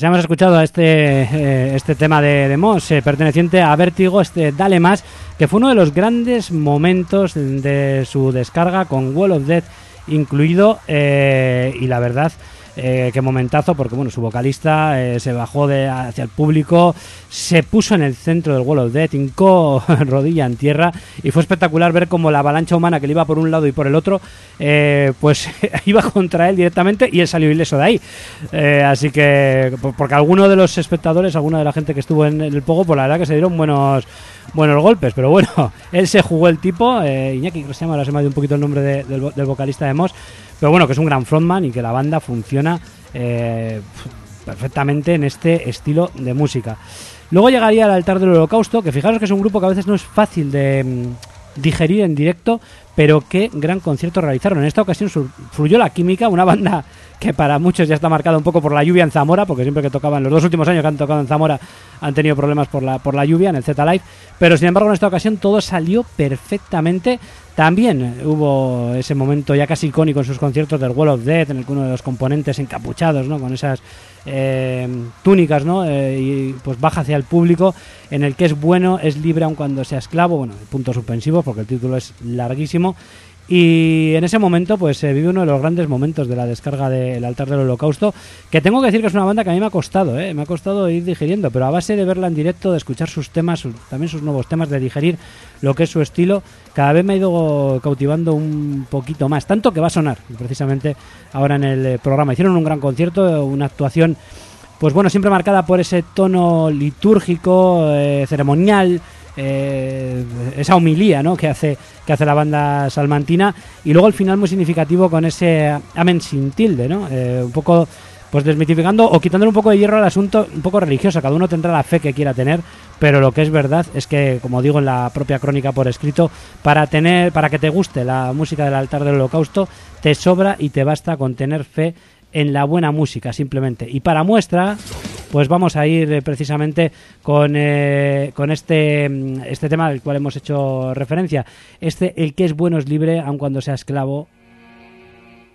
Pues ya hemos escuchado este, eh, este tema de, de Moss, eh, perteneciente a Vértigo, este Dale Más, que fue uno de los grandes momentos de su descarga con Wall of Death incluido. eh, y la verdad, eh, qué momentazo, porque bueno, su vocalista eh, se bajó de, hacia el público, se puso en el centro del Wall of Death, hincó [LAUGHS] rodilla en tierra y fue espectacular ver cómo la avalancha humana que le iba por un lado y por el otro, eh, pues [LAUGHS] iba contra él directamente y él salió ileso de ahí. Así que, por- porque alguno de los espectadores, alguna de la gente que estuvo en el pogo, pues la verdad que se dieron buenos buenos golpes, pero bueno, [LAUGHS] él se jugó el tipo, Iñaki, que se llama, ahora se me ha ido un poquito el nombre de- del, del vocalista de Moss, pero bueno, que es un gran frontman y que la banda funciona eh, perfectamente en este estilo de música. Luego llegaría al altar del holocausto, que fijaros que es un grupo que a veces no es fácil de mm, digerir en directo, pero qué gran concierto realizaron. En esta ocasión fluyó la química, una banda que para muchos ya está marcada un poco por la lluvia en Zamora, porque siempre que tocaban, los dos últimos años que han tocado en Zamora han tenido problemas por la, por la lluvia en el Z Live, pero sin embargo en esta ocasión todo salió perfectamente. También hubo ese momento ya casi icónico en sus conciertos del Wall of Death, en el que uno de los componentes encapuchados, ¿no? con esas eh, túnicas, ¿no? Eh, y pues baja hacia el público, en el que es bueno, es libre aun cuando sea esclavo, bueno, punto suspensivo porque el título es larguísimo. Y en ese momento, pues se vive uno de los grandes momentos de la descarga del altar del holocausto, que tengo que decir que es una banda que a mí me ha costado, ¿eh? me ha costado ir digiriendo, pero a base de verla en directo, de escuchar sus temas, también sus nuevos temas, de digerir lo que es su estilo, cada vez me ha ido cautivando un poquito más, tanto que va a sonar precisamente ahora en el programa. Hicieron un gran concierto, una actuación pues bueno, siempre marcada por ese tono litúrgico, eh, ceremonial, eh, esa homilía ¿no? que, hace, que hace la banda salmantina, y luego al final muy significativo con ese amén sin tilde, ¿no? Eh, un poco pues desmitificando o quitándole un poco de hierro al asunto un poco religioso, cada uno tendrá la fe que quiera tener, pero lo que es verdad es que, como digo en la propia crónica por escrito, para tener, para que te guste la música del altar del holocausto, te sobra y te basta con tener fe en la buena música simplemente. Y para muestra, pues vamos a ir eh, precisamente con, eh, con este, mm, este tema al cual hemos hecho referencia. Este, el que es bueno es libre, aun cuando sea esclavo.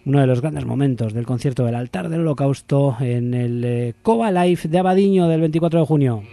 Uno de los grandes momentos del concierto del altar del holocausto en el eh, Cova Life de Abadiño del 24 de junio.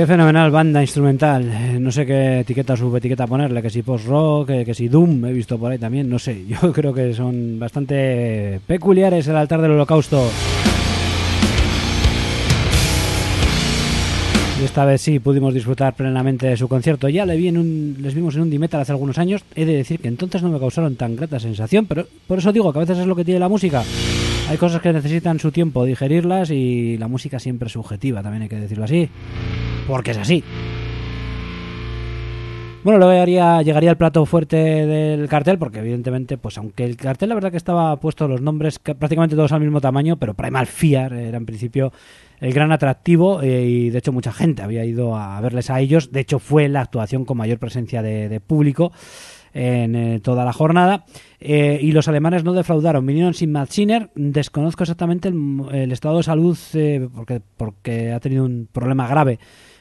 Qué fenomenal banda instrumental. Eh, No sé qué etiqueta o subetiqueta ponerle, que si post-rock, que, que si Doom, he visto por ahí también, no sé. [LAUGHS] Yo creo que son bastante peculiares el altar del holocausto. Y esta vez sí pudimos disfrutar plenamente de su concierto. Ya le vi en un, les vimos en un Dimetal hace algunos años. He de decir que entonces no me causaron tan grata sensación, pero por eso digo que a veces es lo que tiene la música. Hay cosas que necesitan su tiempo digerirlas y la música siempre es subjetiva, también hay que decirlo así. Porque es así. Bueno, luego llegaría, llegaría el plato fuerte del cartel, porque evidentemente, pues aunque el cartel la verdad que estaba puesto los nombres ca- prácticamente todos al mismo tamaño, pero Primal Fear era en principio el gran atractivo eh, y de hecho mucha gente había ido a verles a ellos. De hecho fue la actuación con mayor presencia de, público en eh, toda la jornada. Eh, y los alemanes no defraudaron, vinieron sin Matt Sinner. Desconozco exactamente el, el estado de salud porque, porque ha tenido un problema grave.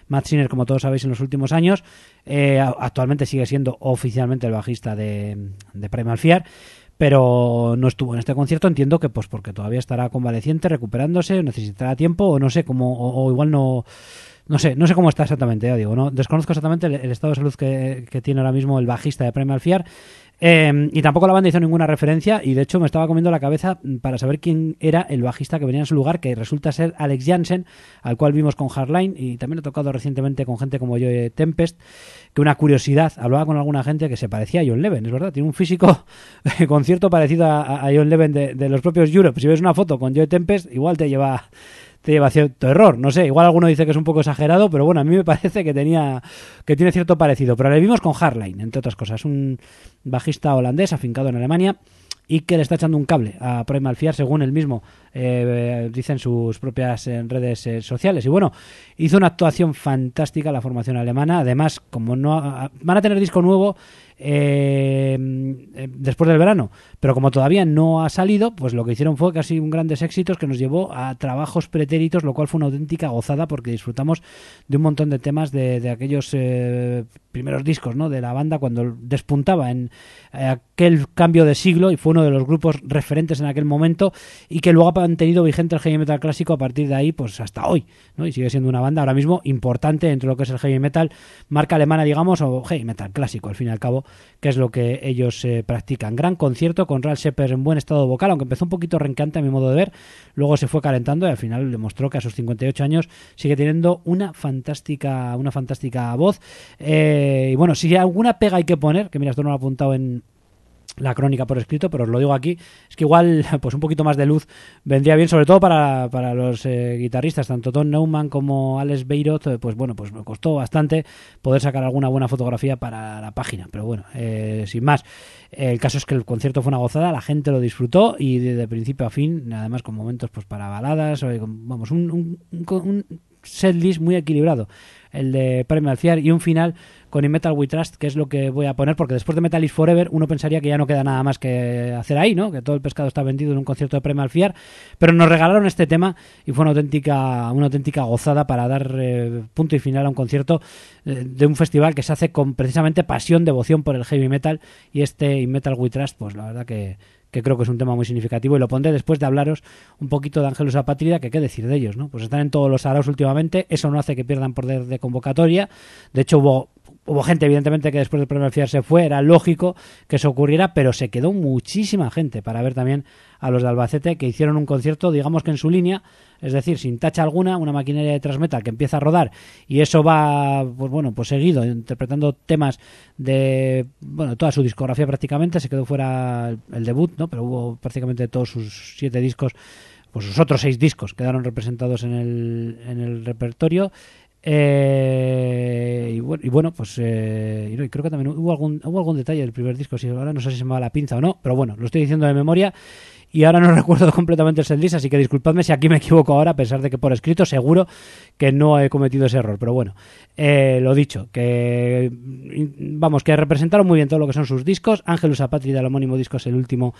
Matt Sinner, como todos sabéis, en los últimos años. Eh, actualmente sigue siendo oficialmente el bajista de, de Primal Fear. Pero no estuvo en este concierto, entiendo que pues porque todavía estará convaleciente, recuperándose, necesitará tiempo, o no sé, como, o, o igual no, no sé, no sé cómo está exactamente, ya digo, no desconozco exactamente el, estado de salud que, tiene ahora mismo el bajista de Primal Fear. Eh, y tampoco la banda hizo ninguna referencia y de hecho me estaba comiendo la cabeza para saber quién era el bajista que venía en su lugar, que resulta ser Alex Jansen, al cual vimos con Hardline y también he tocado recientemente con gente como yo, Tempest, que una curiosidad, hablaba con alguna gente que se parecía a John Leven, es verdad, tiene un físico [LAUGHS] con cierto parecido a, a John Leven de, los propios Europe. Si ves una foto con Joe Tempest, igual te lleva te lleva cierto error. No sé, igual alguno dice que es un poco exagerado, pero bueno, a mí me parece que tenía que tiene cierto parecido. Pero le vimos con Hardline, entre otras cosas, un bajista holandés afincado en Alemania y que le está echando un cable a Primal Fear, según él mismo eh, dice en sus propias redes eh, sociales. Y bueno, hizo una actuación fantástica la formación alemana. Además, como no ha- van a tener disco nuevo eh, después del verano, pero como todavía no ha salido, pues lo que hicieron fue casi un grandes éxitos que nos llevó a trabajos pretéritos, lo cual fue una auténtica gozada porque disfrutamos de un montón de temas de, de aquellos eh, primeros discos ¿no? de la banda cuando despuntaba en eh, aquel cambio de siglo y fue uno de los grupos referentes en aquel momento y que luego ha mantenido vigente el heavy metal clásico a partir de ahí pues hasta hoy ¿no? y sigue siendo una banda ahora mismo importante dentro de lo que es el heavy metal marca alemana digamos o heavy metal clásico al fin y al cabo que es lo que ellos eh, practican. Gran concierto con Ralph Shepard en buen estado vocal aunque empezó un poquito rencante a mi modo de ver luego se fue calentando y al final demostró que a sus 58 años sigue teniendo una fantástica una fantástica voz. Eh, y bueno si alguna pega hay que poner que mira esto no lo he apuntado en la crónica por escrito, pero os lo digo aquí, es que igual [LAUGHS] pues un poquito más de luz vendría bien, sobre todo para, para los eh, guitarristas, tanto Tom Neumann como Alex Beirot, eh, pues bueno, pues me costó bastante poder sacar alguna buena fotografía para la página, pero bueno, eh, sin más, eh, el caso es que el concierto fue una gozada, la gente lo disfrutó y de, de principio a fin, además con momentos pues para baladas, con- vamos, un, un, un, un muy equilibrado el de Primal Fear y un final con In Metal We Trust, que es lo que voy a poner, porque después de Metal is Forever uno pensaría que ya no queda nada más que hacer ahí, ¿no? Que todo el pescado está vendido en un concierto de Primal Fear, pero nos regalaron este tema y fue una auténtica, una auténtica gozada para dar eh, punto y final a un concierto eh, de un festival que se hace con precisamente pasión, devoción por el heavy metal y este In Metal We Trust, pues la verdad que que creo que es un tema muy significativo y lo pondré después de hablaros un poquito de Ángelus Apátrida, que qué decir de ellos, ¿no? Pues están en todos los araos últimamente, eso no hace que pierdan poder de convocatoria, de hecho hubo Hubo gente, evidentemente, que después del primer Fiar se fue, era lógico que eso ocurriera, pero se quedó muchísima gente para ver también a los de Albacete que hicieron un concierto, digamos que en su línea, es decir, sin tacha alguna, una maquinaria de transmetal que empieza a rodar y eso va, pues bueno, pues seguido, interpretando temas de, bueno, toda su discografía prácticamente, se quedó fuera el, debut, ¿no? Pero hubo prácticamente todos sus siete discos, pues sus otros seis discos quedaron representados en el, en el repertorio. Eh, y, bueno, pues eh, y creo que también hubo algún, hubo algún detalle del primer disco, si ahora no sé si se me va la pinza o no, pero bueno, lo estoy diciendo de memoria y ahora no [LAUGHS] recuerdo completamente el setlist, así que disculpadme si aquí me equivoco ahora, a pesar de que por escrito seguro que no he cometido ese error, pero bueno, eh, lo dicho, que vamos, que representaron muy bien todo lo que son sus discos, Ángelus Apátrida, el homónimo disco es el último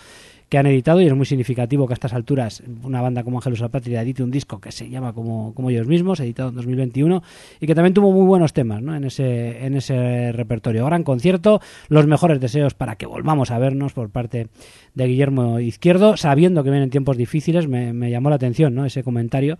que han editado y es muy significativo que a estas alturas una banda como Ángelus Apátrida edite un disco que se llama como, como ellos mismos, editado en 2021 y que también tuvo muy buenos temas ¿no? en, ese, en ese repertorio. Gran concierto, los mejores deseos para que volvamos a vernos por parte de Guillermo Izquierdo. sabiendo que vienen tiempos difíciles, me, me llamó la atención ¿no? ese comentario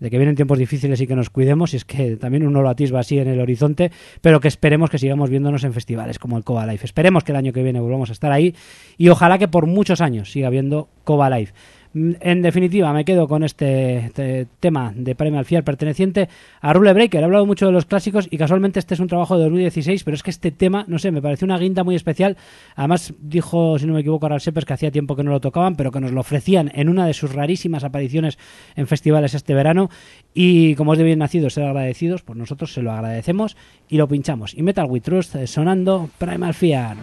de que vienen tiempos difíciles y que nos cuidemos, y es que también uno lo atisba así en el horizonte, pero que esperemos que sigamos viéndonos en festivales como el Coba Life. Esperemos que el año que viene volvamos a estar ahí y ojalá que por muchos años siga habiendo Coba Life. Mm, En definitiva, me quedo con este, este tema de Primal Fear perteneciente a Rule Breaker. He hablado mucho de los clásicos y casualmente este es un trabajo de 2016, pero es que este tema, no sé, me pareció una guinda muy especial. Además, dijo, si no me equivoco, Aral Sepers que hacía tiempo que no lo tocaban, pero que nos lo ofrecían en una de sus rarísimas apariciones en festivales este verano. Y como es de bien nacido ser agradecidos, pues nosotros se lo agradecemos y lo pinchamos. Y Metal We Trust eh, sonando Primal Fear.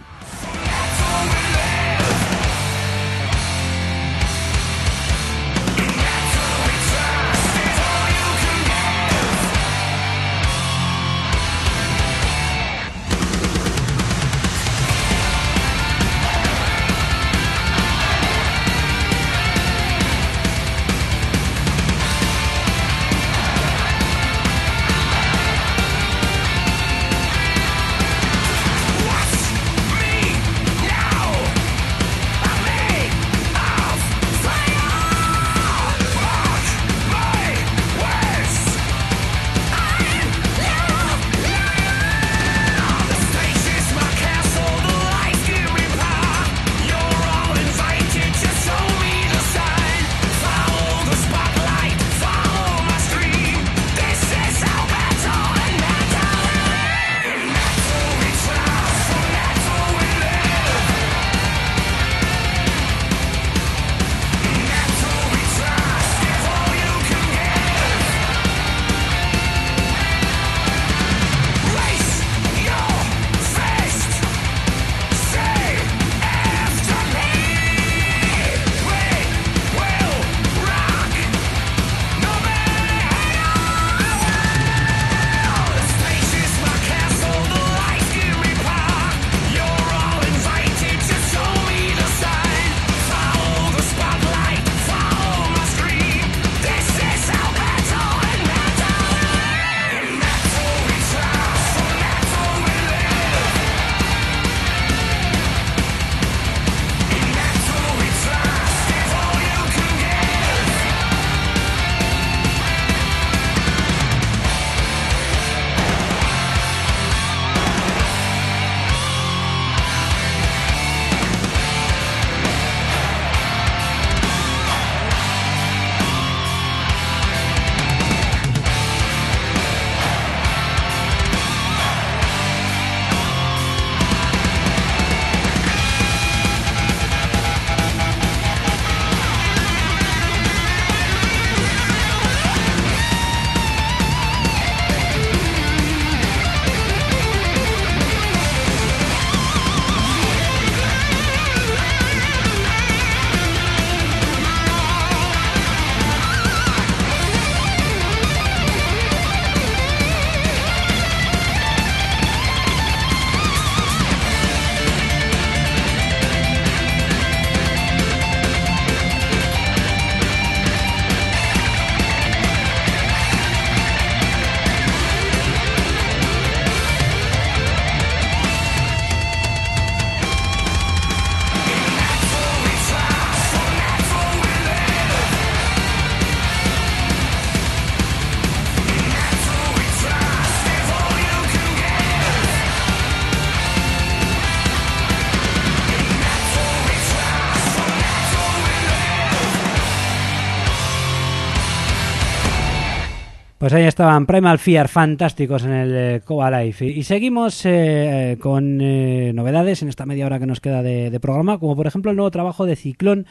Pues ahí estaban Primal Fear fantásticos en el eh. Y, seguimos eh, eh, con eh, novedades en esta media hora que nos queda de, programa, como por ejemplo el nuevo trabajo de Ciclón,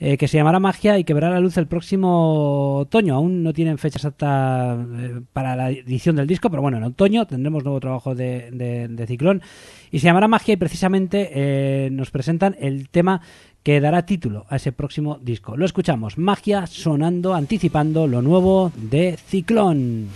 eh, que se llamará Magia y que verá la luz el próximo otoño. Aún no tienen fecha exacta eh, para la edición del disco, pero bueno, en otoño tendremos nuevo trabajo de, Ciclón. Y se llamará Magia y precisamente nos presentan el tema que dará título a ese próximo disco. Lo escuchamos, Magia sonando, anticipando lo nuevo de Ciclón.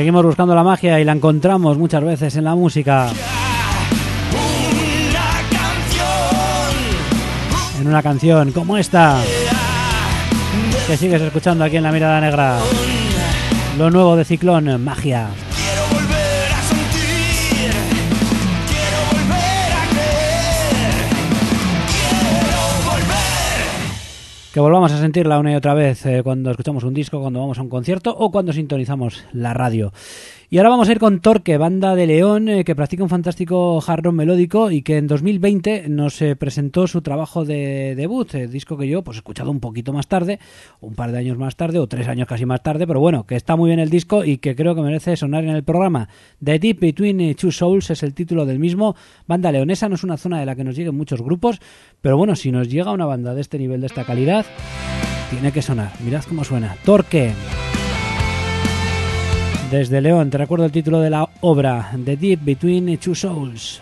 Seguimos buscando la magia y la encontramos muchas veces en la música. En una canción como esta que sigues escuchando aquí en La Mirada Negra. Lo nuevo de Ciclón, magia. Que volvamos a sentirla una y otra vez eh, cuando escuchamos un disco, cuando vamos a un concierto o cuando sintonizamos la radio. Y ahora vamos a ir con Torque, banda de León eh, que practica un fantástico hard rock melódico y que en 2020 nos eh, presentó su trabajo de debut, eh, disco que yo pues he escuchado un poquito más tarde, un par de años más tarde o tres años casi más tarde, pero bueno, que está muy bien el disco y que creo que merece sonar en el programa. The Deep Between Two Souls es el título del mismo. Banda leonesa no es una zona de la que nos lleguen muchos grupos, pero bueno, si nos llega una banda de este nivel, de esta calidad, tiene que sonar. Mirad cómo suena. Torque. Desde León, te recuerdo el título de la obra, The Deep Between Two Souls.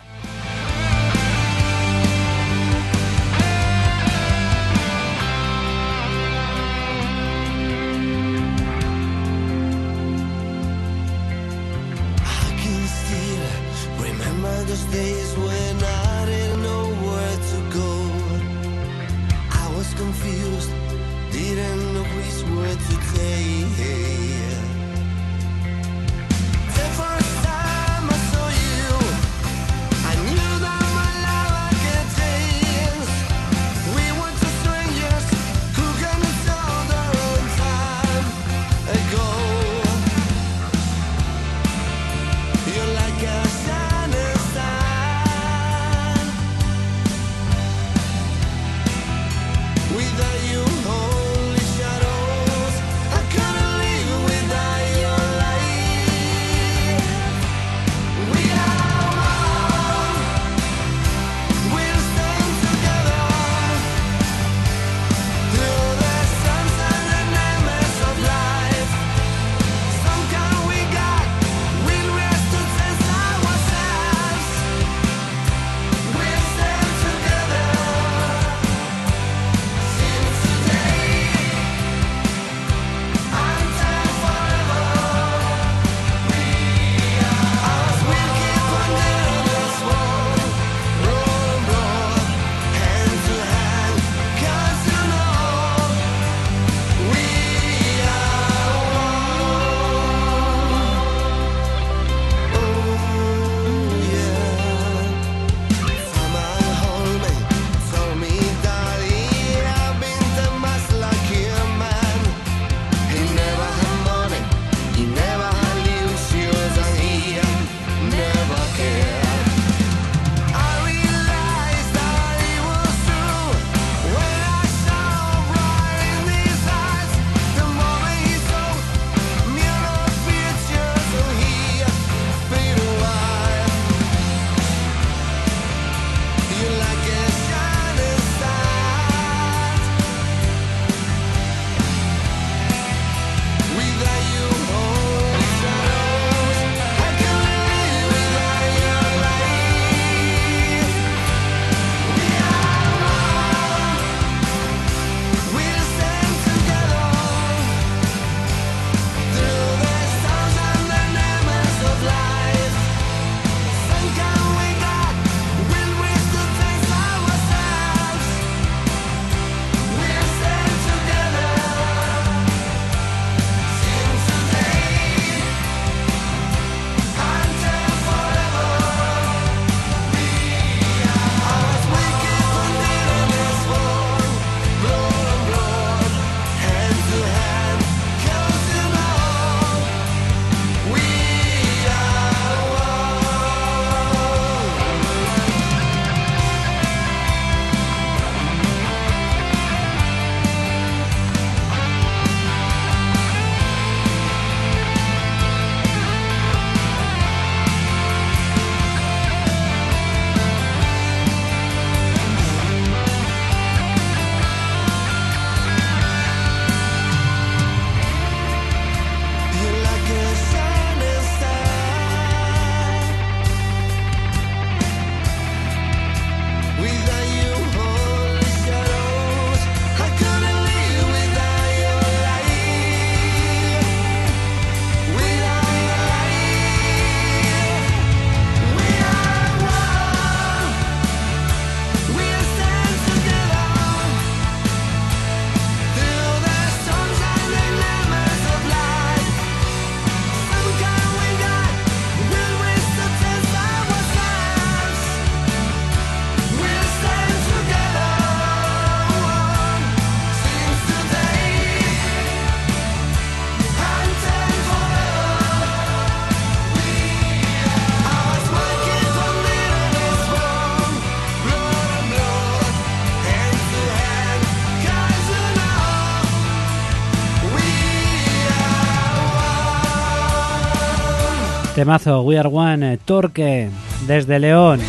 Temazo, We Are One, eh, Torque, desde León.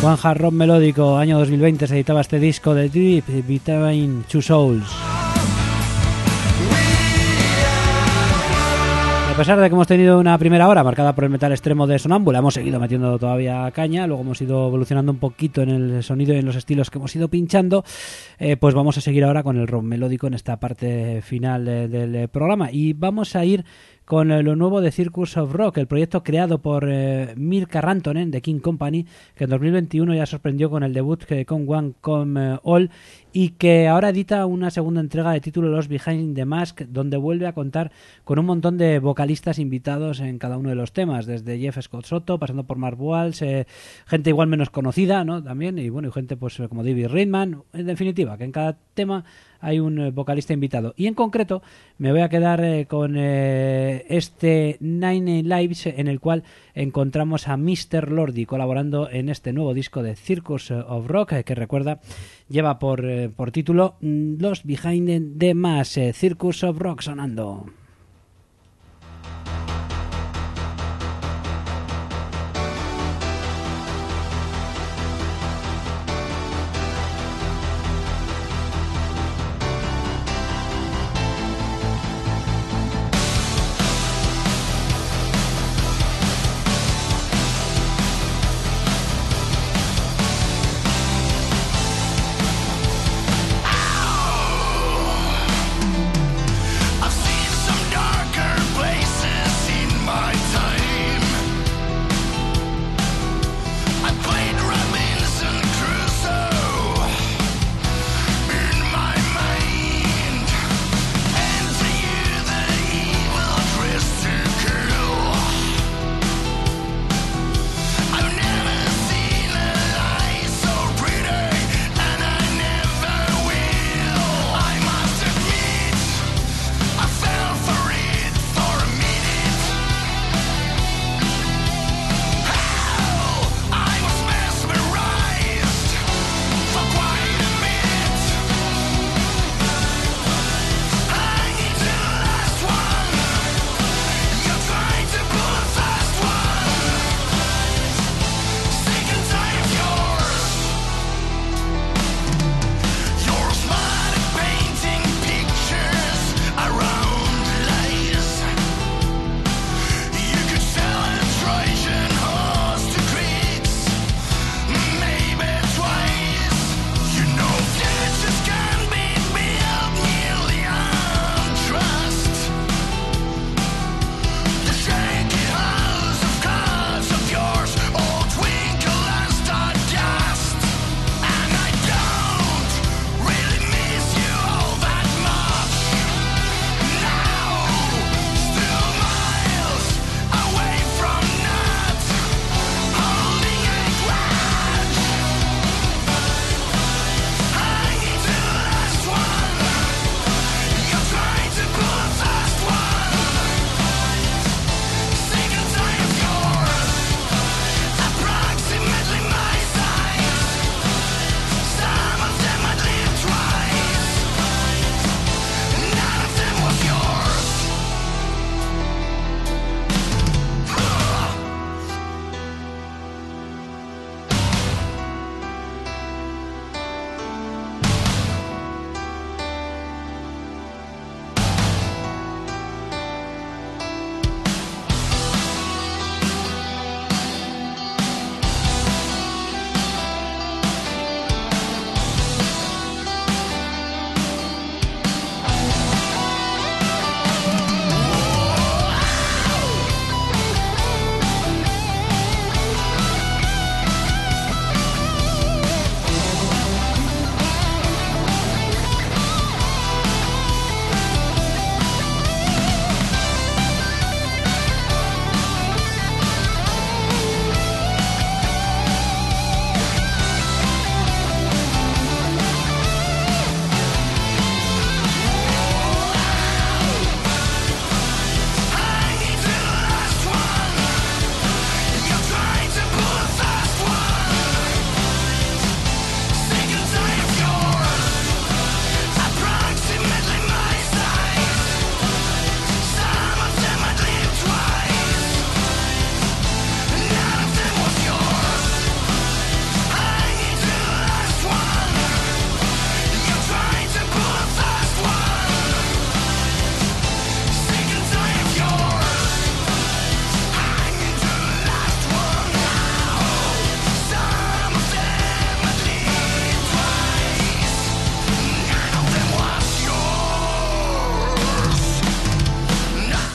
Juan Jarrón Melódico, año 2020 se editaba este disco de Deep Between Two Souls. A pesar de que hemos tenido una primera hora marcada por el metal extremo de Sonámbula, hemos seguido metiendo todavía caña, luego hemos ido evolucionando un poquito en el sonido y en los estilos que hemos ido pinchando, eh, pues vamos a seguir ahora con el rock melódico en esta parte final del eh, programa. Y vamos a ir con eh, lo nuevo de Circus of Rock, el proyecto creado por eh, Mirka Rantonen de King Company, que en 2021 ya sorprendió con el debut que con One Come eh, All y que ahora edita una segunda entrega de título Los Behind the Mask, donde vuelve a contar con un montón de vocalistas invitados en cada uno de los temas, desde Jeff Scott Soto, pasando por Mark Walsh, eh, gente igual menos conocida, ¿no? También, y bueno, y gente pues como David Ridman, en definitiva, que en cada tema hay un eh, vocalista invitado. Y en concreto me voy a quedar eh, con eh, este Nine Lives en el cual encontramos a Mr. Lordi colaborando en este nuevo disco de Circus of Rock que recuerda lleva por, por título mm, Los Behind the Mass, Circus of Rock sonando.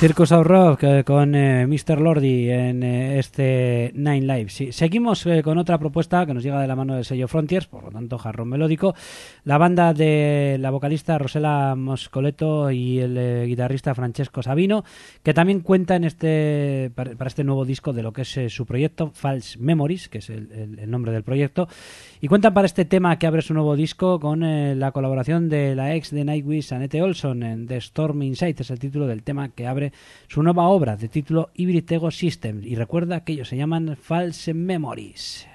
Circus of Rock eh, con eh, Mr. Lordi en eh, este Nine Live. Sí, seguimos eh, con otra propuesta que nos llega de la mano del sello Frontiers, por lo tanto, jarrón melódico. La banda de la vocalista Rosela Moscoleto y el guitarrista Francesco Sabino, que también cuenta en este para, para este nuevo disco de lo que es su proyecto, False Memories, que es el, nombre del proyecto, y cuentan para este tema que abre su nuevo disco con la colaboración de la ex de Nightwish, Annette Olson, en The Storm Inside, es el título del tema que abre su nueva obra de título Hybrid Ego System. Y recuerda que ellos se llaman False Memories.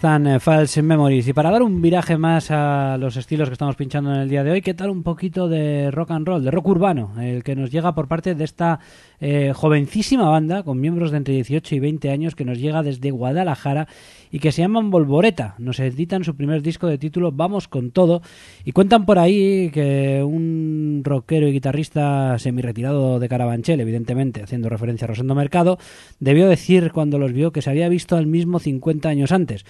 Están eh, False Memories. Y para dar un viraje más a los estilos que estamos pinchando en el día de hoy, ¿qué tal un poquito de rock and roll, de rock urbano? El que nos llega por parte de esta eh, jovencísima banda con miembros de entre 18 y 20 años que nos llega desde Guadalajara y que se llaman Volvoreta. Nos editan su primer disco de título Vamos con todo y cuentan por ahí que un rockero y guitarrista semi-retirado de Carabanchel, evidentemente haciendo referencia a Rosendo Mercado, debió decir cuando los vio que se había visto al mismo 50 años antes.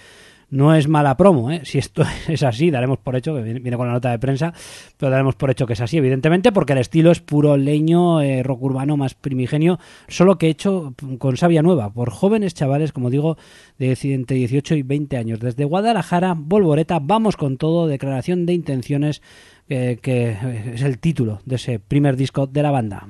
No es mala promo, ¿eh? si esto [LAUGHS] es así, daremos por hecho, que viene con la nota de prensa, pero daremos por hecho que es así, evidentemente, porque el estilo es puro leño, eh, rock urbano más primigenio, solo que hecho con savia nueva, por jóvenes chavales, como digo, de entre 18 y 20 años. Desde Guadalajara, Volvoreta, vamos con todo, declaración de intenciones, eh, que es el título de ese primer disco de la banda.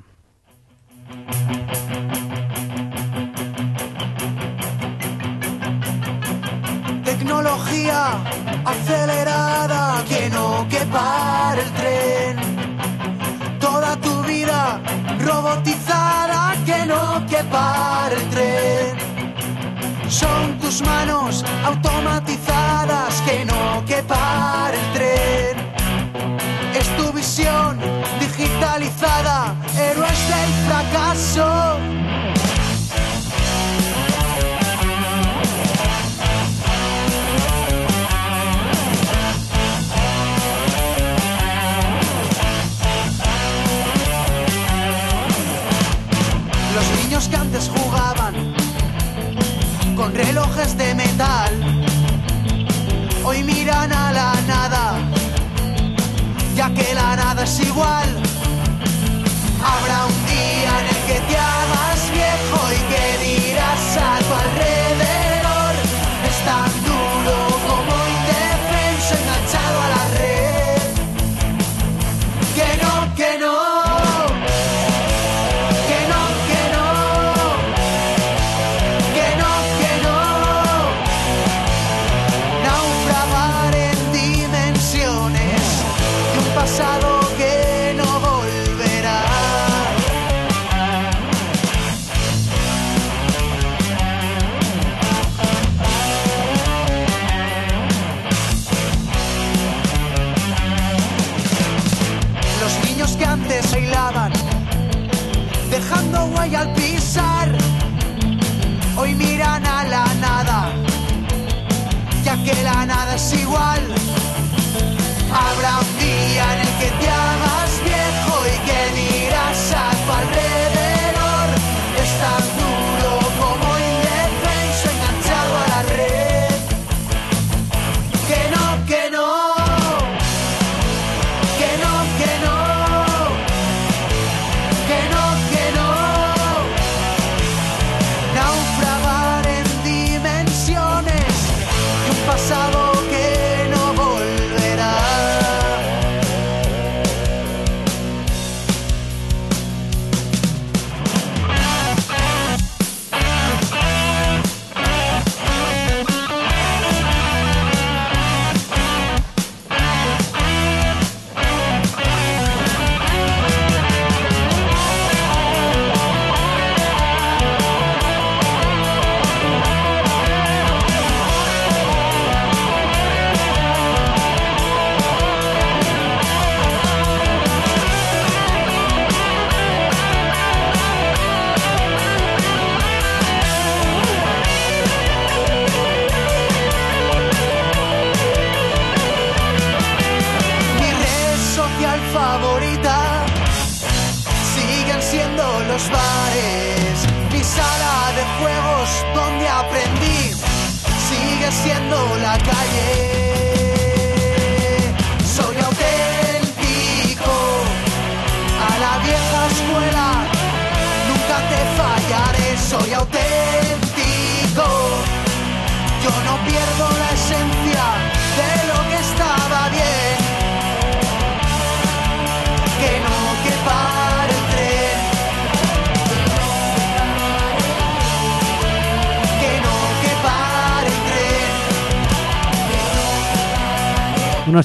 Tecnología acelerada que no que pare el tren. Toda tu vida robotizada que no que pare el tren. Son tus manos automatizadas que no que pare el tren. Es tu visión digitalizada, héroes del fracaso. Que antes jugaban con relojes de metal, hoy miran a la nada, ya que la nada es igual. Habrá un día en el que te hagas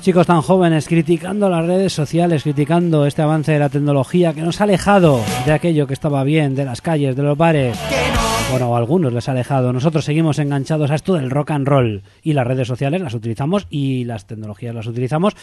chicos tan jóvenes criticando las redes sociales, criticando este avance de la tecnología que nos ha alejado de aquello que estaba bien, de las calles, de los bares. Bueno, a algunos les ha dejado. Nosotros seguimos enganchados a esto del rock and roll y las redes sociales las utilizamos y las tecnologías las utilizamos,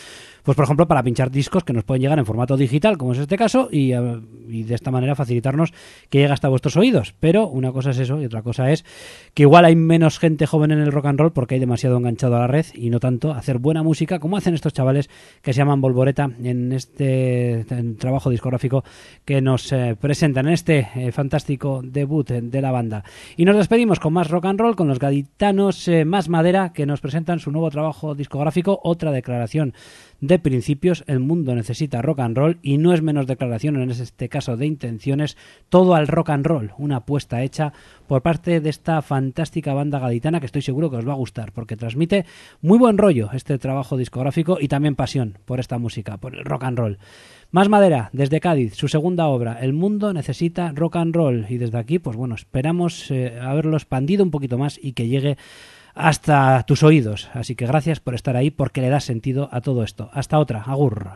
pues por ejemplo para pinchar discos que nos pueden llegar en formato digital, como es este caso, y, eh, de esta manera facilitarnos que llegue hasta vuestros oídos. Pero una cosa es eso y otra cosa es que igual hay menos gente joven en el rock and roll porque hay demasiado enganchado a la red y no tanto hacer buena música como hacen estos chavales que se llaman Volvoreta en este trabajo discográfico que nos eh, presentan en este eh, fantástico debut de la banda. Y nos despedimos con más rock and roll, con los gaditanos eh, Más Madera, que nos presentan su nuevo trabajo discográfico, otra declaración de principios. El mundo necesita rock and roll y no es menos declaración, en este caso de intenciones, todo al rock and roll, una apuesta hecha por parte de esta fantástica banda gaditana que estoy seguro que os va a gustar, porque transmite muy buen rollo este trabajo discográfico y también pasión por esta música, por el rock and roll. Más Madera, desde Cádiz, su segunda obra, El mundo necesita rock and roll. Y desde aquí, pues bueno, esperamos eh, haberlo expandido un poquito más y que llegue hasta tus oídos. Así que gracias por estar ahí porque le das sentido a todo esto. Hasta otra, agur.